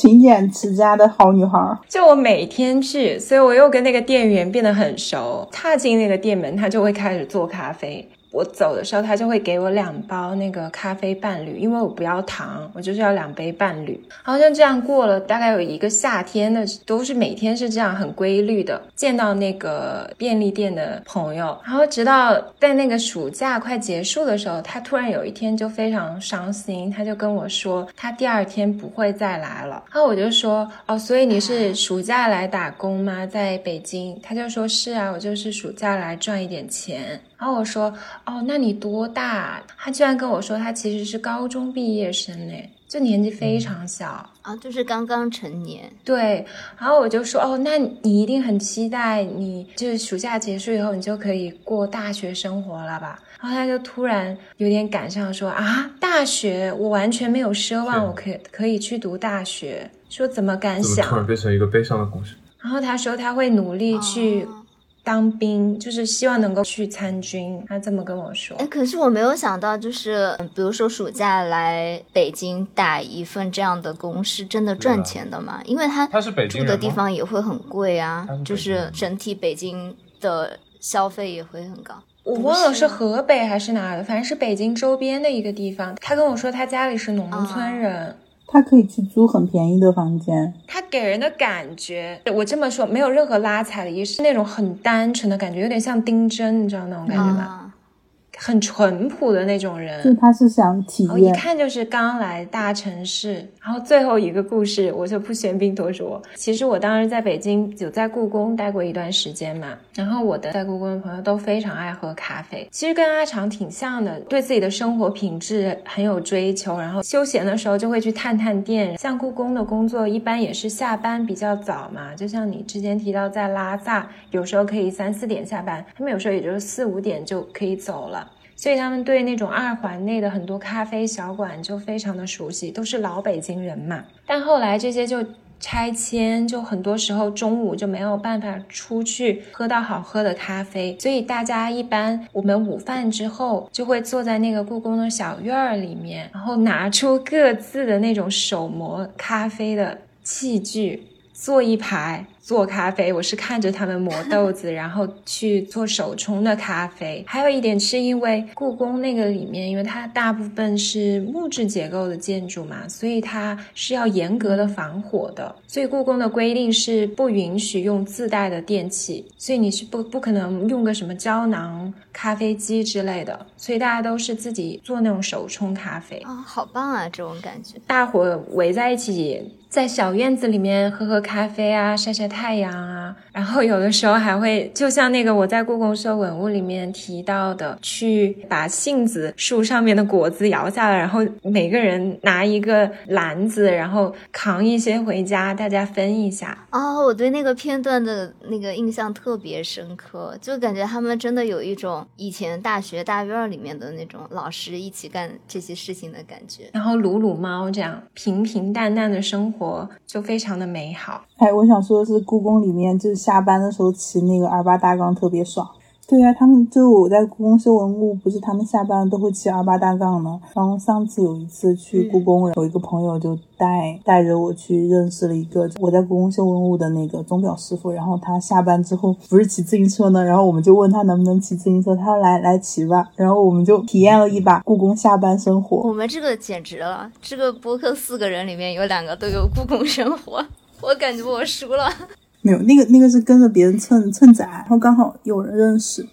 勤俭持家的好女孩。就我每天去，所以我又跟那个店员变得很熟。踏进那个店门，他就会开始做咖啡。我走的时候，他就会给我两包那个咖啡伴侣，因为我不要糖，我就是要两杯伴侣。好像这样过了大概有一个夏天的，都是每天是这样很规律的见到那个便利店的朋友。然后直到在那个暑假快结束的时候，他突然有一天就非常伤心，他就跟我说他第二天不会再来了。然后我就说哦，所以你是暑假来打工吗？在北京？他就说是啊，我就是暑假来赚一点钱。然后我说，哦，那你多大？他居然跟我说，他其实是高中毕业生嘞，就年纪非常小。啊，就是刚刚成年。对，然后我就说，哦，那你一定很期待，你就是暑假结束以后，你就可以过大学生活了吧？然后他就突然有点感伤，说啊，大学我完全没有奢望，我可以可以去读大学，说怎么敢怎么突然想？变成一个悲伤的故事？然后他说他会努力去哦当兵，就是希望能够去参军。他这么跟我说哎，。可是我没有想到，就是嗯比如说暑假来北京打一份这样的工，是真的赚钱的吗？因为他他是北京住的地方也会很贵啊是，就是整体北京的消费也会很高。我忘了是河北还是哪儿的，反正是北京周边的一个地方。他跟我说他家里是农村人，她可以去租很便宜的房间，他给人的感觉，我这么说没有任何拉踩的意思，是那种很单纯的感觉，有点像丁真，你知道那种感觉吗？啊，很淳朴的那种人。就他是想体然后一。看就是刚来大城市。然后最后一个故事，我就不喧宾夺主。其实我当时在北京有在故宫待过一段时间嘛，然后我的在故宫的朋友都非常爱喝咖啡，其实跟阿长挺像的，对自己的生活品质很有追求，然后休闲的时候就会去探探店。像故宫的工作一般也是下班比较早嘛，就像你之前提到在拉萨，有时候可以三四点下班，他们有时候也就是四五点就可以走了。所以他们对那种二环内的很多咖啡小馆就非常的熟悉，都是老北京人嘛。但后来这些就拆迁，就很多时候中午就没有办法出去喝到好喝的咖啡，所以大家一般我们午饭之后就会坐在那个故宫的小院儿里面，然后拿出各自的那种手磨咖啡的器具，坐一排做咖啡，我是看着他们磨豆子，然后去做手冲的咖啡。还有一点是因为故宫那个里面，因为它大部分是木质结构的建筑嘛，所以它是要严格的防火的。所以故宫的规定是不允许用自带的电器，所以你是不不可能用个什么胶囊咖啡机之类的。所以大家都是自己做那种手冲咖啡。啊，好棒啊，这种感觉。大伙围在一起，在小院子里面喝喝咖啡啊，晒晒太阳啊，然后有的时候还会，就像那个我在故宫收文物里面提到的，去把杏子树上面的果子摇下来，然后每个人拿一个篮子，然后扛一些回家，大家分一下。哦，我对那个片段的那个印象特别深刻，就感觉他们真的有一种以前大学大院儿里面的那种老师一起干这些事情的感觉。然后撸撸猫，这样平平淡淡的生活活就非常的美好。哎，我想说的是，故宫里面就是下班的时候骑那个二八大杠特别爽，对啊，他们就我在故宫修文物，不是他们下班都会骑二八大杠吗？然后上次有一次去故宫，有一个朋友就带带着我去认识了一个我在故宫修文物的那个钟表师傅，然后他下班之后不是骑自行车呢，然后我们就问他能不能骑自行车，他说来来骑吧，然后我们就体验了一把故宫下班生活。我们这个简直了，这个播客四个人里面有两个都有故宫生活，我感觉我输了。没有，那个那个是跟着别人蹭蹭仔，然后刚好有人认识。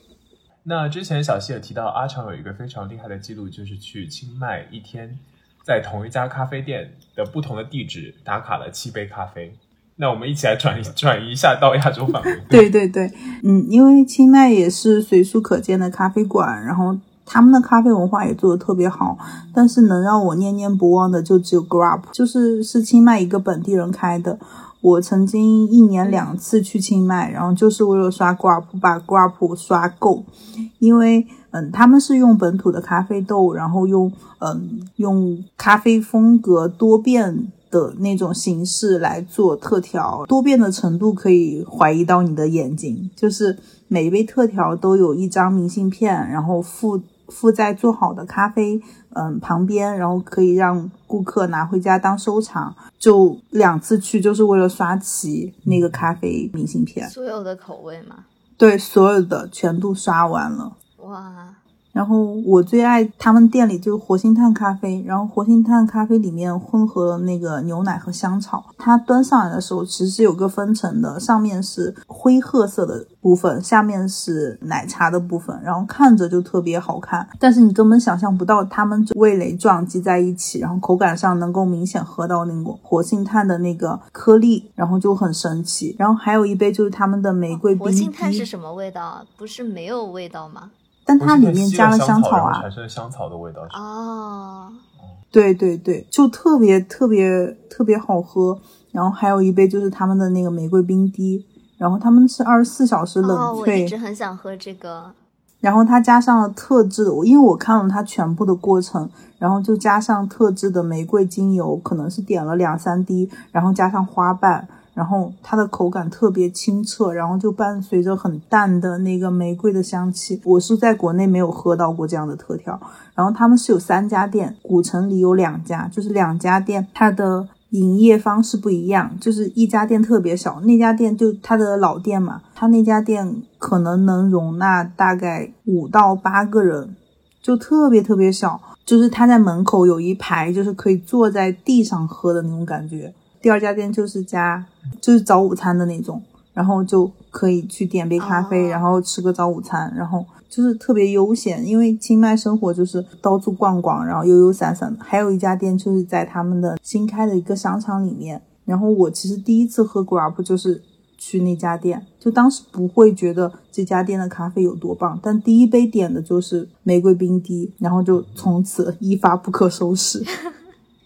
那之前小溪也提到，阿长有一个非常厉害的记录，就是去清迈一天，在同一家咖啡店的不同的地址打卡了七杯咖啡。那我们一起来转移转移一下到亚洲范围。对对对，嗯，因为清迈也是随处可见的咖啡馆，然后他们的咖啡文化也做的特别好。但是能让我念念不忘的就只有 Grab，就是是清迈一个本地人开的。我曾经一年两次去清迈，然后就是为了刷 Grab，把 Grab 刷够。因为嗯，他们是用本土的咖啡豆，然后用嗯用咖啡风格多变的那种形式来做特调，多变的程度可以怀疑到你的眼睛。就是每一杯特调都有一张明信片，然后附附在做好的咖啡嗯旁边，然后可以让顾客拿回家当收藏。就两次去，就是为了刷齐那个咖啡明信片，所有的口味吗？对，所有的全部刷完了。哇！然后我最爱他们店里就是活性炭咖啡，然后活性炭咖啡里面混合了那个牛奶和香草。它端上来的时候其实是有个分层的，上面是灰褐色的部分，下面是奶茶的部分，然后看着就特别好看。但是你根本想象不到它们味蕾撞击在一起，然后口感上能够明显喝到那个活性炭的那个颗粒，然后就很神奇。然后还有一杯就是他们的玫瑰冰活性炭是什么味道？不是没有味道吗？但它里面加了香草啊，产生香草的味道哦，对对对，就特别特别特别好喝。然后还有一杯就是他们的那个玫瑰冰滴，然后他们是二十四小时冷萃。我一直很想喝这个。然后它加上了特制的，我因为我看了它全部的过程，然后就加上特制的玫瑰精油，可能是点了两三滴，然后加上花瓣。然后它的口感特别清澈，然后就伴随着很淡的那个玫瑰的香气。我是在国内没有喝到过这样的特调。然后他们是有三家店，古城里有两家，就是两家店它的营业方式不一样。就是一家店特别小，那家店就它的老店嘛，它那家店可能能容纳大概五到八个人，就特别特别小。就是它在门口有一排，就是可以坐在地上喝的那种感觉。第二家店就是家，就是早午餐的那种，然后就可以去点杯咖啡，然后吃个早午餐，然后就是特别悠闲。因为清迈生活就是到处逛逛，然后悠悠散散的。还有一家店就是在他们的新开的一个商场里面。然后我其实第一次喝 Grab 就是去那家店，就当时不会觉得这家店的咖啡有多棒，但第一杯点的就是玫瑰冰滴，然后就从此一发不可收拾。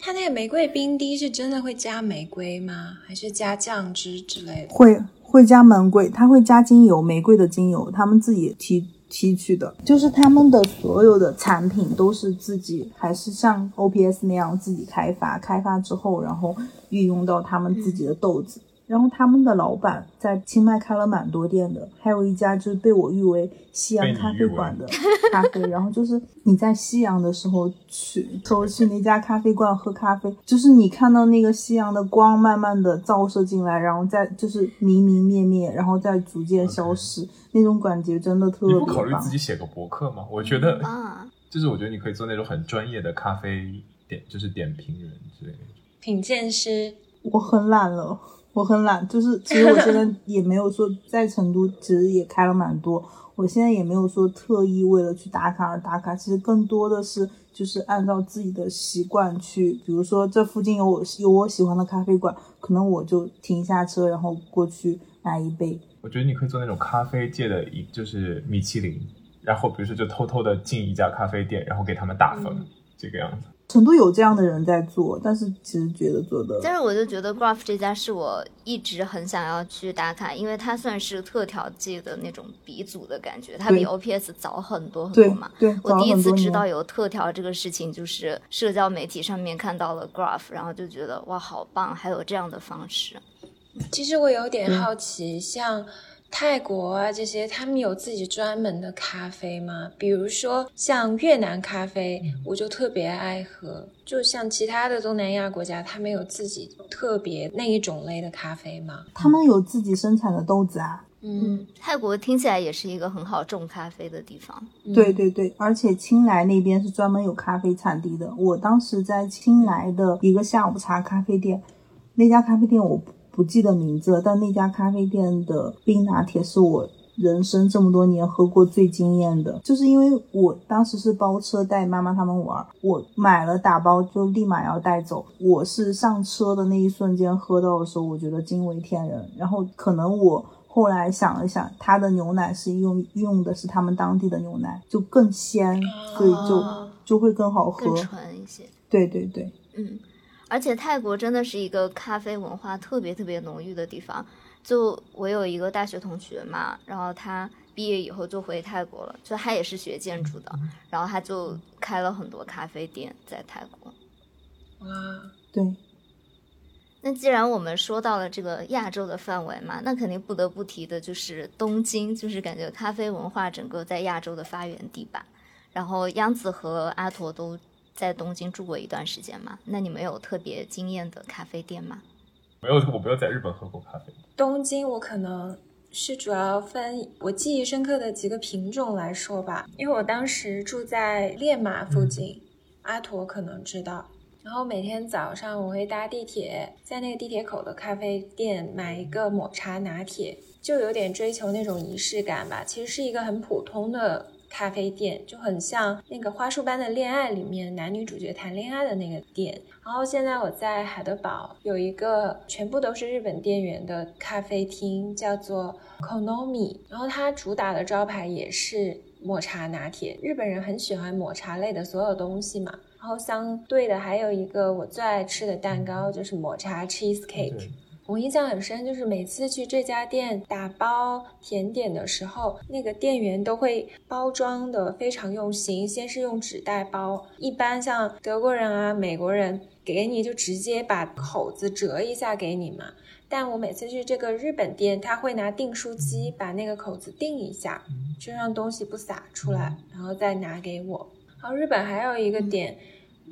它那个玫瑰冰滴是真的会加玫瑰吗？还是加酱汁之类的？会会加玫瑰，它会加精油，玫瑰的精油，他们自己提提取的，就是他们的所有的产品都是自己，还是像 O P S 那样自己开发，开发之后然后运用到他们自己的豆子。然后他们的老板在清迈开了蛮多店的，还有一家就是被我誉为西洋咖啡馆的 咖啡。然后就是你在夕阳的时候去，偷去那家咖啡馆喝咖啡，就是你看到那个夕阳的光慢慢的照射进来，然后再就是明明灭灭，然后再逐渐消失，那种感觉真的特别。你不考虑自己写个博客吗？我觉得啊，就是我觉得你可以做那种很专业的咖啡点，就是点评人之类的品鉴师。我很懒了。我很懒，就是其实我现在也没有说在成都，其实也开了蛮多。我现在也没有说特意为了去打卡而打卡，其实更多的是就是按照自己的习惯去，比如说这附近有我有我喜欢的咖啡馆，可能我就停下车，然后过去买一杯。我觉得你可以做那种咖啡界的一就是米其林，然后比如说就偷偷的进一家咖啡店，然后给他们打分，这个样子。成都有这样的人在做，但是其实觉得做的，但是我就觉得 Graph 这家是我一直很想要去打卡，因为它算是特调界的那种鼻祖的感觉，它比 OPS 早很多很多嘛。对，我第一次知道有特调这个事情，就是社交媒体上面看到了 Graph，然后就觉得哇，好棒，还有这样的方式。其实我有点好奇，像。泰国啊这些，他们有自己专门的咖啡吗？比如说像越南咖啡，我就特别爱喝。就像其他的东南亚国家，他们有自己特别那一种类的咖啡吗？他们有自己生产的豆子啊。嗯，泰国听起来也是一个很好种咖啡的地方。对对对，而且青莱那边是专门有咖啡产地的。我当时在青莱的一个下午茶咖啡店，那家咖啡店我。不记得名字了，但那家咖啡店的冰拿铁是我人生这么多年喝过最惊艳的。就是因为我当时是包车带妈妈他们玩，我买了打包就立马要带走。我是上车的那一瞬间喝到的时候，我觉得惊为天人。然后可能我后来想了想，它的牛奶是用用的是他们当地的牛奶，就更鲜，所以就就会更好喝，更纯一些。对对对，嗯。而且泰国真的是一个咖啡文化特别特别浓郁的地方。就我有一个大学同学嘛，然后他毕业以后就回泰国了，就他也是学建筑的，然后他就开了很多咖啡店在泰国。哇，对。那既然我们说到了这个亚洲的范围嘛，那肯定不得不提的就是东京，就是感觉咖啡文化整个在亚洲的发源地吧。然后央子和阿驼都。在东京住过一段时间吗？那你们有特别惊艳的咖啡店吗？没有，我没有在日本喝过咖啡。东京我可能是主要分我记忆深刻的几个品种来说吧，因为我当时住在练马附近，阿驼可能知道。然后每天早上我会搭地铁，在那个地铁口的咖啡店买一个抹茶拿铁，就有点追求那种仪式感吧。其实是一个很普通的。咖啡店就很像那个花束般的恋爱里面男女主角谈恋爱的那个店。然后现在我在海德堡有一个全部都是日本店员的咖啡厅，叫做 Konomi。然后它主打的招牌也是抹茶拿铁。日本人很喜欢抹茶类的所有东西嘛。然后相对的还有一个我最爱吃的蛋糕就是抹茶 cheese cake。我印象很深，就是每次去这家店打包甜点的时候，那个店员都会包装的非常用心。先是用纸袋包，一般像德国人啊、美国人给你就直接把口子折一下给你嘛。但我每次去这个日本店，他会拿订书机把那个口子订一下，就让东西不洒出来，然后再拿给我。然后日本还有一个点。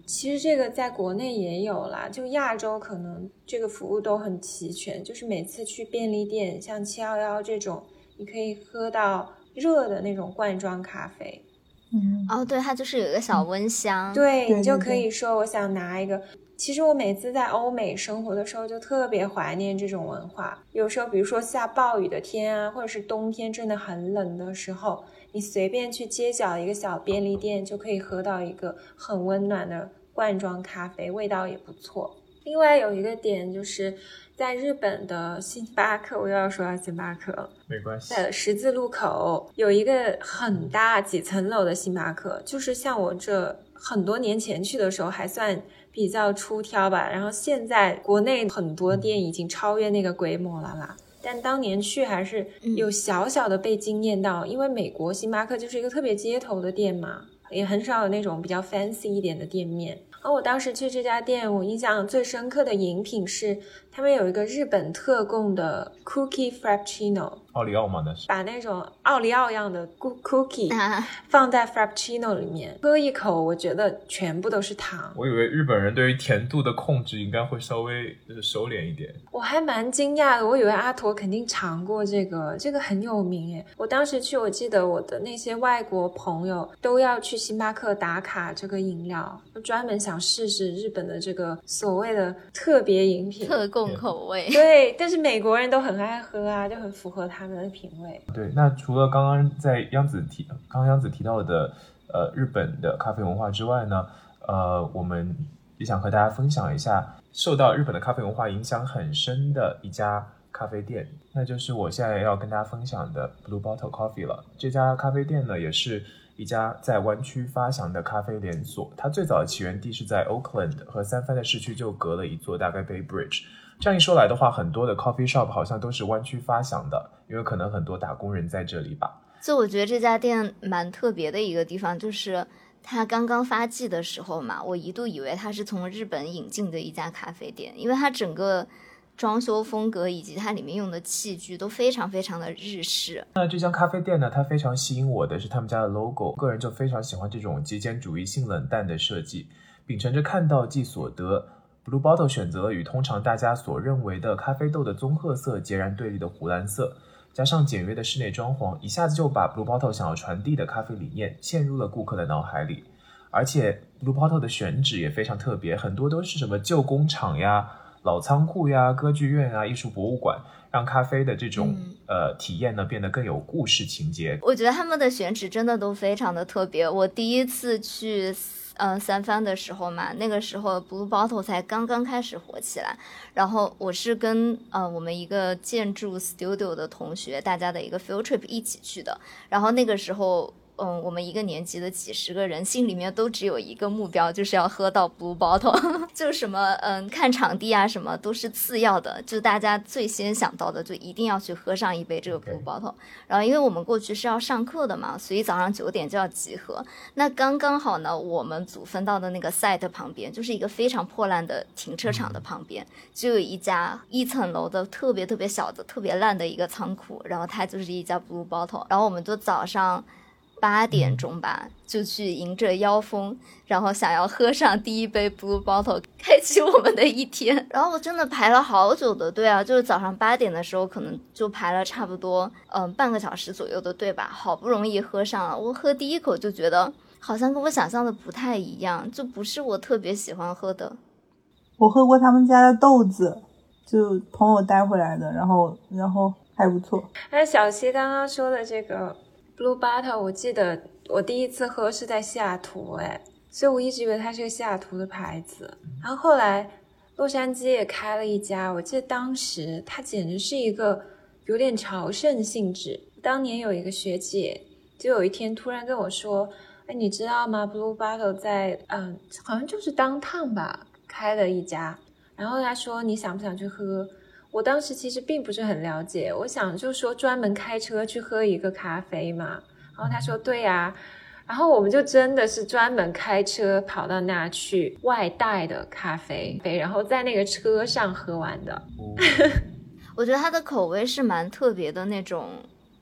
其实这个在国内也有啦，就亚洲可能这个服务都很齐全。就是每次去便利店，像七幺幺这种，你可以喝到热的那种罐装咖啡。嗯，哦，对，它就是有一个小温箱，对你就可以说我想拿一个。其实我每次在欧美生活的时候，就特别怀念这种文化。有时候，比如说下暴雨的天啊，或者是冬天真的很冷的时候。你随便去街角一个小便利店，就可以喝到一个很温暖的罐装咖啡，味道也不错。另外有一个点就是在日本的星巴克，我又要说到星巴克了，没关系。在十字路口有一个很大几层楼的星巴克，就是像我这很多年前去的时候还算比较出挑吧，然后现在国内很多店已经超越那个规模了啦。但当年去还是有小小的被惊艳到，因为美国星巴克就是一个特别街头的店嘛，也很少有那种比较 fancy 一点的店面。而我当时去这家店，我印象最深刻的饮品是他们有一个日本特供的 cookie frappuccino。奥利奥吗？那是把那种奥利奥样的 cookie 放在 frappuccino 里面，喝一口，我觉得全部都是糖。我以为日本人对于甜度的控制应该会稍微就是收敛一点。我还蛮惊讶的，我以为阿驼肯定尝过这个，这个很有名耶。我当时去，我记得我的那些外国朋友都要去星巴克打卡这个饮料，就专门想试试日本的这个所谓的特别饮品、特供口味。对，但是美国人都很爱喝啊，就很符合他们。的品味对，那除了刚刚在央子提，刚刚央子提到的，呃，日本的咖啡文化之外呢，呃，我们也想和大家分享一下受到日本的咖啡文化影响很深的一家咖啡店，那就是我现在要跟大家分享的 Blue Bottle Coffee 了。这家咖啡店呢，也是一家在湾区发祥的咖啡连锁，它最早的起源地是在 Oakland 和三藩的市区就隔了一座大概 Bay Bridge。这样一说来的话，很多的 coffee shop 好像都是湾区发祥的，因为可能很多打工人在这里吧。就我觉得这家店蛮特别的一个地方，就是它刚刚发迹的时候嘛，我一度以为它是从日本引进的一家咖啡店，因为它整个装修风格以及它里面用的器具都非常非常的日式。那这家咖啡店呢，它非常吸引我的是他们家的 logo，个人就非常喜欢这种极简主义性冷淡的设计，秉承着看到即所得。Blue Bottle 选择了与通常大家所认为的咖啡豆的棕褐色截然对立的湖蓝色，加上简约的室内装潢，一下子就把 Blue Bottle 想要传递的咖啡理念嵌入了顾客的脑海里。而且 Blue Bottle 的选址也非常特别，很多都是什么旧工厂呀、老仓库呀、歌剧院啊、艺术博物馆，让咖啡的这种、呃体验呢变得更有故事情节。我觉得他们的选址真的都非常的特别。我第一次去。嗯，三番的时候嘛，那个时候 Blue Bottle 才刚刚开始火起来，然后我是跟呃我们一个建筑 studio 的同学，大家的一个 field trip 一起去的，然后那个时候。嗯，我们一个年级的几十个人心里面都只有一个目标，就是要喝到 Blue Bottle。就什么嗯，看场地啊什么都是次要的，就大家最先想到的就一定要去喝上一杯这个 Blue Bottle。然后因为我们过去是要上课的嘛，所以早上九点就要集合。那刚刚好呢，我们组分到的那个 site 旁边就是一个非常破烂的停车场的旁边，就有一家一层楼的特别特别小的、特别烂的一个仓库，然后它就是一家 Blue Bottle。然后我们就早上。八点钟吧，就去迎着妖风，然后想要喝上第一杯 Blue Bottle，开启我们的一天。然后我真的排了好久的队啊，就是早上八点的时候，可能就排了差不多嗯半个小时左右的队吧。好不容易喝上了，我喝第一口就觉得好像跟我想象的不太一样，就不是我特别喜欢喝的。我喝过他们家的豆子，就朋友带回来的，然后然后还不错。哎，小七刚刚说的这个。Blue Bottle，我记得我第一次喝是在西雅图，哎，所以我一直以为它是个西雅图的牌子。然后后来洛杉矶也开了一家，我记得当时它简直是一个有点朝圣性质。当年有一个学姐，就有一天突然跟我说：“哎，你知道吗？Blue Bottle 在嗯，好像就是当趟吧开了一家。”然后她说：“你想不想去喝？”我当时其实并不是很了解，我想就说专门开车去喝一个咖啡嘛。然后他说对呀，然后我们就真的是专门开车跑到那去外带的咖啡，然后在那个车上喝完的。我觉得它的口味是蛮特别的那种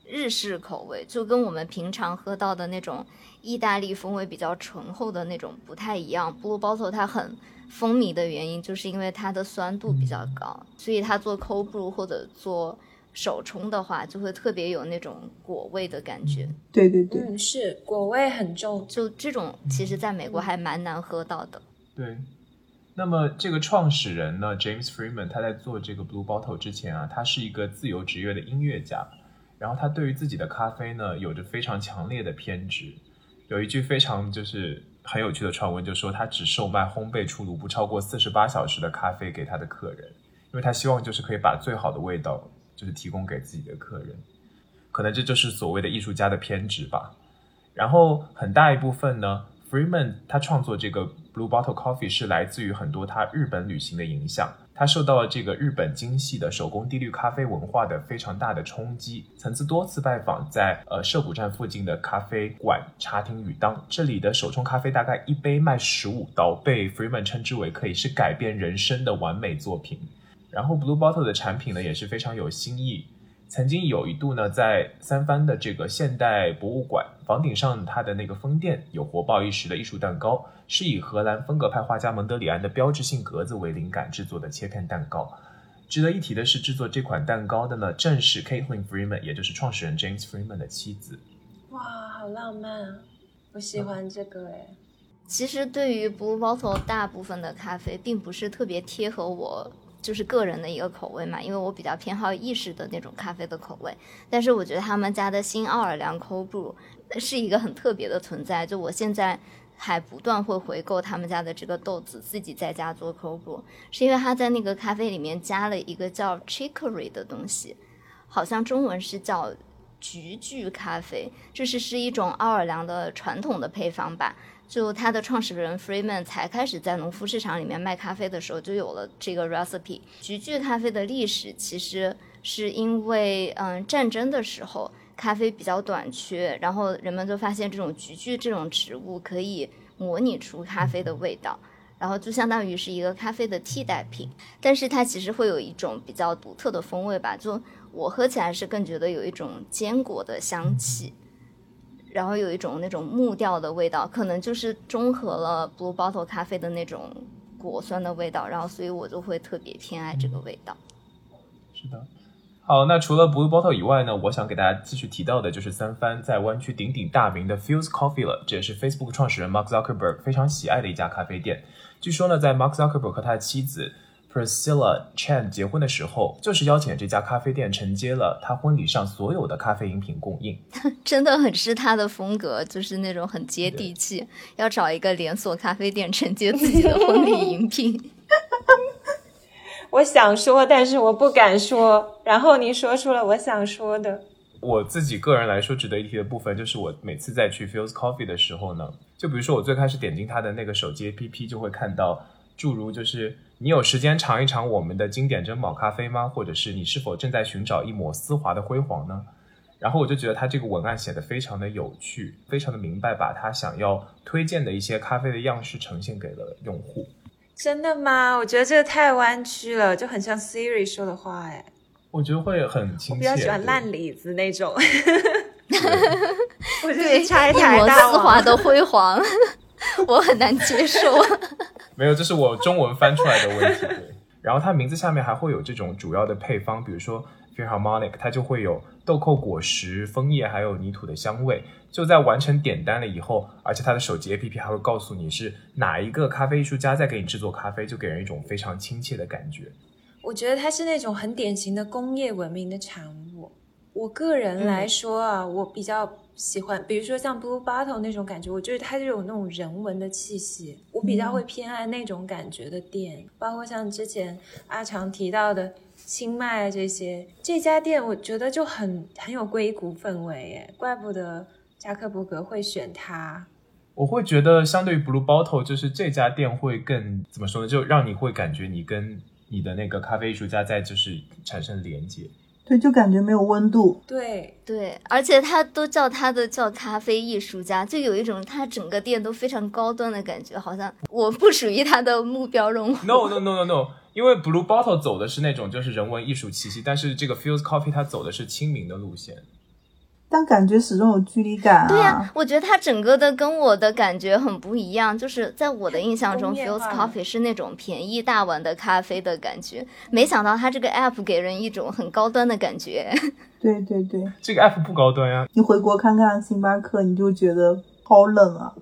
日式口味，就跟我们平常喝到的那种意大利风味比较醇厚的那种不太一样。Blue Bottle 它很。风靡的原因就是因为它的酸度比较高，所以它做 cold brew 或者做手冲的话，就会特别有那种果味的感觉。对对对，嗯，是果味很重，就这种其实在美国还蛮难喝到的。对，那么这个创始人呢，James Freeman，他在做这个 Blue Bottle 之前啊，他是一个自由职业的音乐家，然后他对于自己的咖啡呢，有着非常强烈的偏执，有一句非常就是。很有趣的传闻就说，他只售卖烘焙出炉不超过四十八小时的咖啡给他的客人，因为他希望就是可以把最好的味道就是提供给自己的客人，可能这就是所谓的艺术家的偏执吧。然后很大一部分呢，Freeman 他创作这个 Blue Bottle Coffee 是来自于很多他日本旅行的影响。他受到了这个日本精细的手工滴滤咖啡文化的非常大的冲击，曾次多次拜访在呃涩谷站附近的咖啡馆茶厅与当，这里的手冲咖啡大概一杯卖十五刀，被 Freeman 称之为可以是改变人生的完美作品。然后 Blue Bottle 的产品呢也是非常有新意。曾经有一度呢，在三藩的这个现代博物馆房顶上，它的那个风店有火爆一时的艺术蛋糕，是以荷兰风格派画家蒙德里安的标志性格子为灵感制作的切片蛋糕。值得一提的是，制作这款蛋糕的呢，正是 Caitlin Freeman，也就是创始人 James Freeman 的妻子。哇，好浪漫啊！我喜欢这个哎。其实对于 Blue Bottle 大部分的咖啡，并不是特别贴合我。就是个人的一个口味嘛，因为我比较偏好意式的那种咖啡的口味。但是我觉得他们家的新奥尔良 Cold Brew 是一个很特别的存在。就我现在还不断会回购他们家的这个豆子，自己在家做 Cold Brew，是因为他在那个咖啡里面加了一个叫 Chicory 的东西，好像中文是叫菊苣咖啡，这是是一种奥尔良的传统的配方吧。就他的创始人 Freeman 才开始在农夫市场里面卖咖啡的时候，就有了这个 recipe。菊苣咖啡的历史其实是因为，嗯，战争的时候咖啡比较短缺，然后人们就发现这种菊苣这种植物可以模拟出咖啡的味道，然后就相当于是一个咖啡的替代品，但是它其实会有一种比较独特的风味吧，就我喝起来是更觉得有一种坚果的香气。然后有一种那种木调的味道，可能就是中和了 Blue Bottle 咖啡的那种果酸的味道，然后所以我就会特别偏爱这个味道。是的，好，那除了 Blue Bottle 以外呢，我想给大家继续提到的就是三番在湾区鼎鼎大名的 Fuse Coffee 了，这也是 Facebook 创始人 Mark Zuckerberg 非常喜爱的一家咖啡店。据说呢，在 Mark Zuckerberg 和他的妻子。Priscilla Chan 结婚的时候，就是邀请这家咖啡店承接了他婚礼上所有的咖啡饮品供应，真的很是他的风格，就是那种很接地气，要找一个连锁咖啡店承接自己的婚礼饮品。我想说，但是我不敢说，然后你说出了我想说的。我自己个人来说，值得一提的部分就是，我每次在去 Feels Coffee 的时候呢，就比如说我最开始点进他的那个手机 APP，就会看到诸如就是。你有时间尝一尝我们的经典珍宝咖啡吗？或者是你是否正在寻找一抹丝滑的辉煌呢？然后我就觉得他这个文案写的非常的有趣，非常的明白，把他想要推荐的一些咖啡的样式呈现给了用户。真的吗？我觉得这个太弯曲了，就很像 Siri 说的话哎。我觉得会很亲切。我比较喜欢烂李子那种。我觉得拆一抹丝滑的辉煌，我很难接受。没有，这是我中文翻出来的问题。对，然后它名字下面还会有这种主要的配方，比如说 Philharmonic，它就会有豆蔻果实、枫叶还有泥土的香味。就在完成点单了以后，而且它的手机 APP 还会告诉你是哪一个咖啡艺术家在给你制作咖啡，就给人一种非常亲切的感觉。我觉得它是那种很典型的工业文明的产物。我个人来说啊，我比较。喜欢，比如说像 Blue Bottle 那种感觉，我觉得它就有那种人文的气息。我比较会偏爱那种感觉的店，包括像之前阿长提到的清迈这些，这家店我觉得就很很有硅谷氛围耶，怪不得扎克伯格会选它。我会觉得相对于 Blue Bottle，就是这家店会更怎么说呢？就让你会感觉你跟你的那个咖啡艺术家在就是产生连接。对，就感觉没有温度。对对，而且他都叫他的叫咖啡艺术家，就有一种他整个店都非常高端的感觉，好像我不属于他的目标用户。No no no no no，因为 Blue Bottle 走的是那种就是人文艺术气息，但是这个 Fuse Coffee 它走的是亲民的路线。但感觉始终有距离感啊！对呀，我觉得它整个的跟我的感觉很不一样。就是在我的印象中，Fuse Coffee 是那种便宜大碗的咖啡的感觉。没想到它这个 App 给人一种很高端的感觉。对对对，这个 App 不高端呀。你回国看看星巴克，你就觉得好冷啊。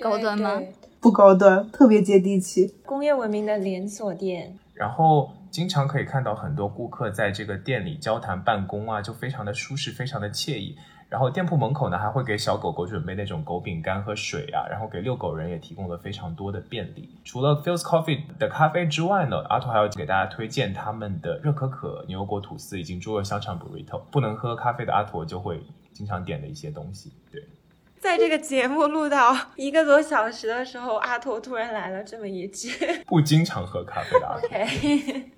高端吗？不高端，特别接地气。工业文明的连锁店。然后经常可以看到很多顾客在这个店里交谈办公啊，就非常的舒适，非常的惬意。然后店铺门口呢，还会给小狗狗准备那种狗饼干和水啊，然后给遛狗人也提供了非常多的便利。除了 Feels Coffee 的咖啡之外呢，阿图还要给大家推荐他们的热可可、牛油果吐司以及猪肉香肠 Burrito。不能喝咖啡的阿图就会经常点的一些东西。对，在这个节目录到一个多小时的时候，阿图突然来了这么一句：不经常喝咖啡的阿图。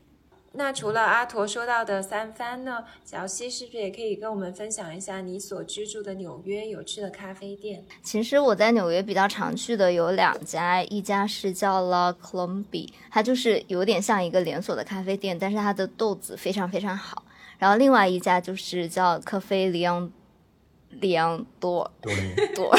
那除了阿驼说到的三番呢，小西是不是也可以跟我们分享一下你所居住的纽约有趣的咖啡店？其实我在纽约比较常去的有两家，一家是叫 La Colombe，它就是有点像一个连锁的咖啡店，但是它的豆子非常非常好。然后另外一家就是叫 Cafe Leon。里昂多 多，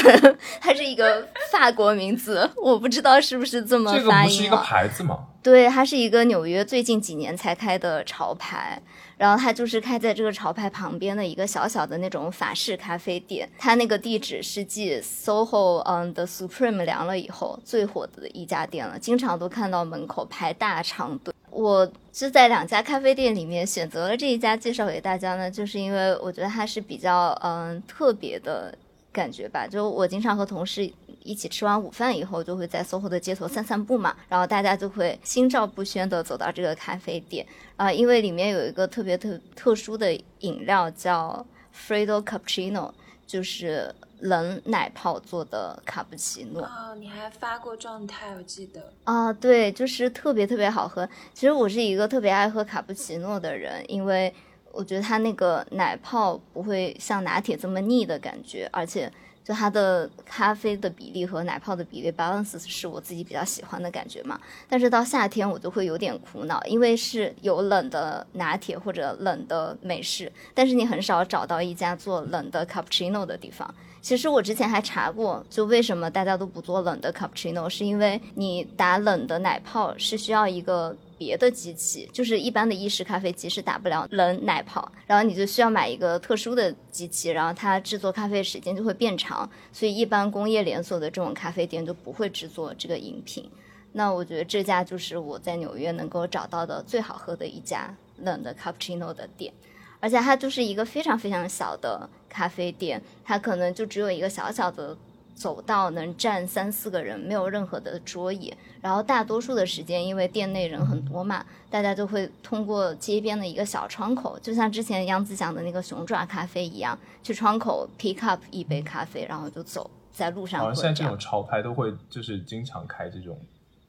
它是一个法国名字，我不知道是不是这么发音。这个不是一个牌子吗？对，它是一个纽约最近几年才开的潮牌，然后它就是开在这个潮牌旁边的一个小小的那种法式咖啡店。它那个地址是继 SOHO 嗯的 Supreme 凉了以后最火的一家店了，经常都看到门口排大长队。我是在两家咖啡店里面选择了这一家介绍给大家呢，就是因为我觉得它是比较嗯特别的感觉吧。就我经常和同事一起吃完午饭以后，就会在 SOHO 的街头散散步嘛，然后大家就会心照不宣的走到这个咖啡店啊，因为里面有一个特别特特殊的饮料叫 Fredo Cappuccino，就是。冷奶泡做的卡布奇诺哦，你还发过状态，我记得啊，对，就是特别特别好喝。其实我是一个特别爱喝卡布奇诺的人，因为我觉得它那个奶泡不会像拿铁这么腻的感觉，而且就它的咖啡的比例和奶泡的比例 balance 是我自己比较喜欢的感觉嘛。但是到夏天我就会有点苦恼，因为是有冷的拿铁或者冷的美式，但是你很少找到一家做冷的 cappuccino 的地方。其实我之前还查过，就为什么大家都不做冷的 cappuccino，是因为你打冷的奶泡是需要一个别的机器，就是一般的意式咖啡机是打不了冷奶泡，然后你就需要买一个特殊的机器，然后它制作咖啡时间就会变长，所以一般工业连锁的这种咖啡店就不会制作这个饮品。那我觉得这家就是我在纽约能够找到的最好喝的一家冷的 cappuccino 的店。而且它就是一个非常非常小的咖啡店，它可能就只有一个小小的走道，能站三四个人，没有任何的桌椅。然后大多数的时间，因为店内人很多嘛，大家就会通过街边的一个小窗口，就像之前杨子讲的那个熊爪咖啡一样，去窗口 pick up 一杯咖啡，然后就走，在路上。好像现在这种潮牌都会就是经常开这种，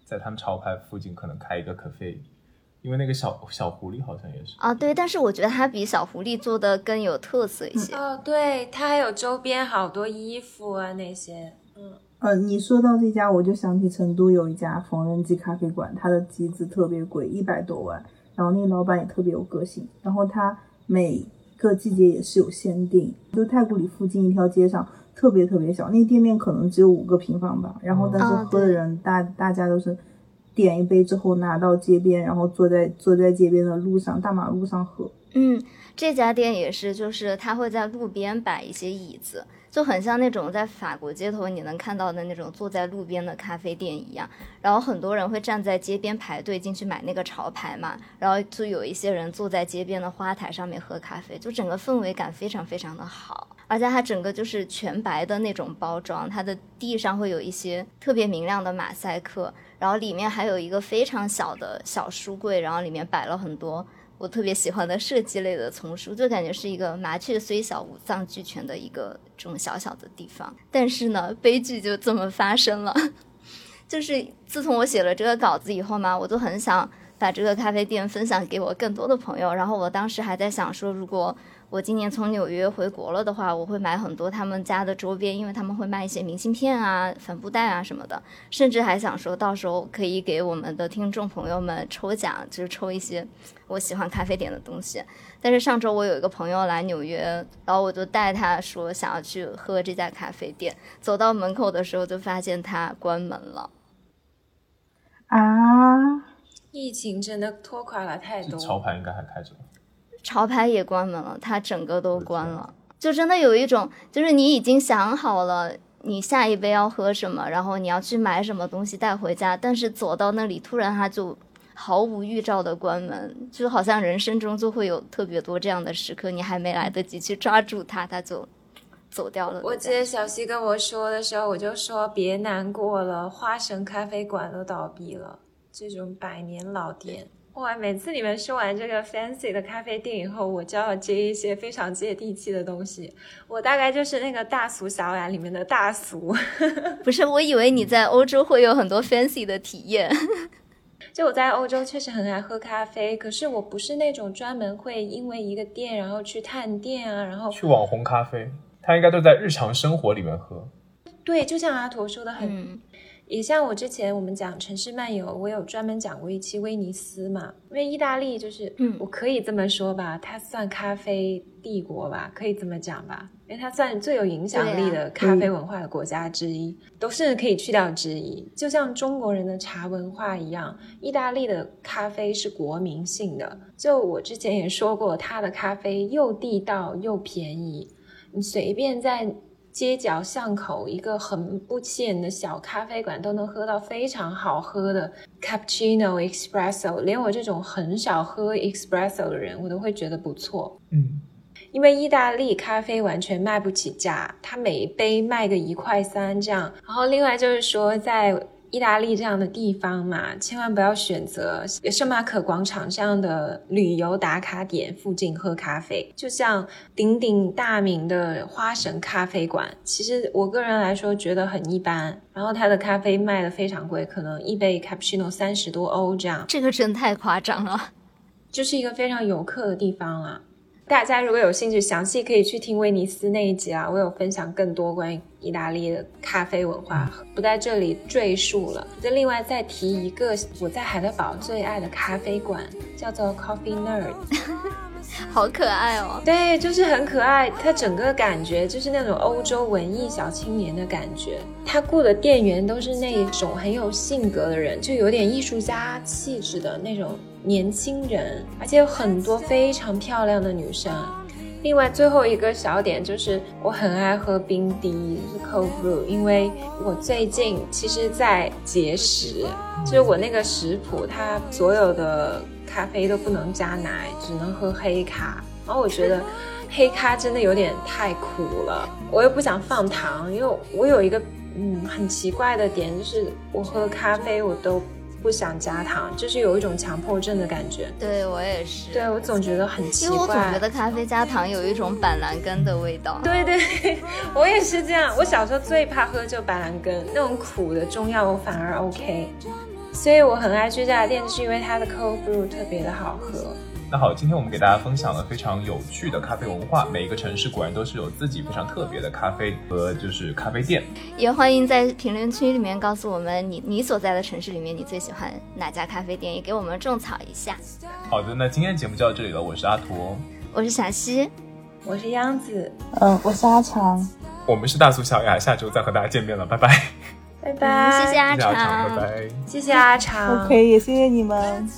在他们潮牌附近可能开一个咖啡。因为那个小小狐狸好像也是啊，对，但是我觉得它比小狐狸做的更有特色一些。哦，对，它还有周边好多衣服啊那些。嗯，呃，你说到这家，我就想起成都有一家缝纫机咖啡馆，它的机子特别贵，一百多万。然后那个老板也特别有个性，然后他每个季节也是有限定。就太古里附近一条街上，特别特别小，那个店面可能只有五个平方吧。然后但是喝的人大大家都是。点一杯之后拿到街边，然后坐在坐在街边的路上，大马路上喝。嗯，这家店也是，就是他会在路边摆一些椅子，就很像那种在法国街头你能看到的那种坐在路边的咖啡店一样。然后很多人会站在街边排队进去买那个潮牌嘛，然后就有一些人坐在街边的花台上面喝咖啡，就整个氛围感非常非常的好。而且它整个就是全白的那种包装，它的地上会有一些特别明亮的马赛克。然后里面还有一个非常小的小书柜，然后里面摆了很多我特别喜欢的设计类的丛书，就感觉是一个麻雀虽小五脏俱全的一个这种小小的地方。但是呢，悲剧就这么发生了，就是自从我写了这个稿子以后嘛，我就很想把这个咖啡店分享给我更多的朋友。然后我当时还在想说，如果我今年从纽约回国了的话，我会买很多他们家的周边，因为他们会卖一些明信片啊、帆布袋啊什么的，甚至还想说到时候可以给我们的听众朋友们抽奖，就是抽一些我喜欢咖啡店的东西。但是上周我有一个朋友来纽约，然后我就带他说想要去喝这家咖啡店，走到门口的时候就发现它关门了。啊！疫情真的拖垮了太多。潮牌应该还开着。潮牌也关门了，它整个都关了，就真的有一种，就是你已经想好了你下一杯要喝什么，然后你要去买什么东西带回家，但是走到那里突然它就毫无预兆的关门，就好像人生中就会有特别多这样的时刻，你还没来得及去抓住它，它就走掉了。我记得小西跟我说的时候，我就说别难过了，花神咖啡馆都倒闭了，这种百年老店。哇！每次你们说完这个 fancy 的咖啡店以后，我就要接一些非常接地气的东西。我大概就是那个大俗小雅里面的大俗。不是，我以为你在欧洲会有很多 fancy 的体验。就我在欧洲确实很爱喝咖啡，可是我不是那种专门会因为一个店然后去探店啊，然后去网红咖啡。他应该都在日常生活里面喝。对，就像阿驼说的很。也像我之前我们讲城市漫游，我有专门讲过一期威尼斯嘛，因为意大利就是，嗯，我可以这么说吧，它算咖啡帝国吧，可以这么讲吧，因为它算最有影响力的咖啡文化的国家之一，都是可以去掉之一。就像中国人的茶文化一样，意大利的咖啡是国民性的。就我之前也说过，它的咖啡又地道又便宜，你随便在。街角巷口一个很不起眼的小咖啡馆都能喝到非常好喝的 cappuccino espresso，连我这种很少喝 espresso 的人，我都会觉得不错。嗯，因为意大利咖啡完全卖不起价，它每一杯卖个一块三这样。然后另外就是说在。意大利这样的地方嘛，千万不要选择圣马可广场这样的旅游打卡点附近喝咖啡。就像鼎鼎大名的花神咖啡馆，其实我个人来说觉得很一般。然后它的咖啡卖的非常贵，可能一杯 cappuccino 三十多欧这样。这个真太夸张了，就是一个非常游客的地方啦。大家如果有兴趣，详细可以去听威尼斯那一集啊，我有分享更多关于意大利的咖啡文化，不在这里赘述了。再另外再提一个我在海德堡最爱的咖啡馆，叫做 Coffee Nerd。好可爱哦！对，就是很可爱。它整个感觉就是那种欧洲文艺小青年的感觉。他雇的店员都是那种很有性格的人，就有点艺术家气质的那种年轻人，而且有很多非常漂亮的女生。另外，最后一个小点就是我很爱喝冰滴 cold brew，因为我最近其实在节食，就是我那个食谱它所有的。咖啡都不能加奶，只能喝黑咖。然后我觉得黑咖真的有点太苦了，我又不想放糖，因为我有一个嗯很奇怪的点，就是我喝咖啡我都不想加糖，就是有一种强迫症的感觉。对我也是，对我总觉得很奇怪，因为我总觉得咖啡加糖有一种板蓝根的味道。对对，我也是这样。我小时候最怕喝就板蓝根那种苦的中药，我反而 OK。所以我很爱这家店，就是因为它的 cold brew 特别的好喝。那好，今天我们给大家分享了非常有趣的咖啡文化。每一个城市果然都是有自己非常特别的咖啡和就是咖啡店。也欢迎在评论区里面告诉我们你你所在的城市里面你最喜欢哪家咖啡店，也给我们种草一下。好的，那今天节目就到这里了。我是阿图，我是小西，我是央子，嗯，我是阿长，我们是大苏小雅，下周再和大家见面了，拜拜。拜拜，谢谢阿长，拜拜，谢谢阿长，OK，也谢谢你们。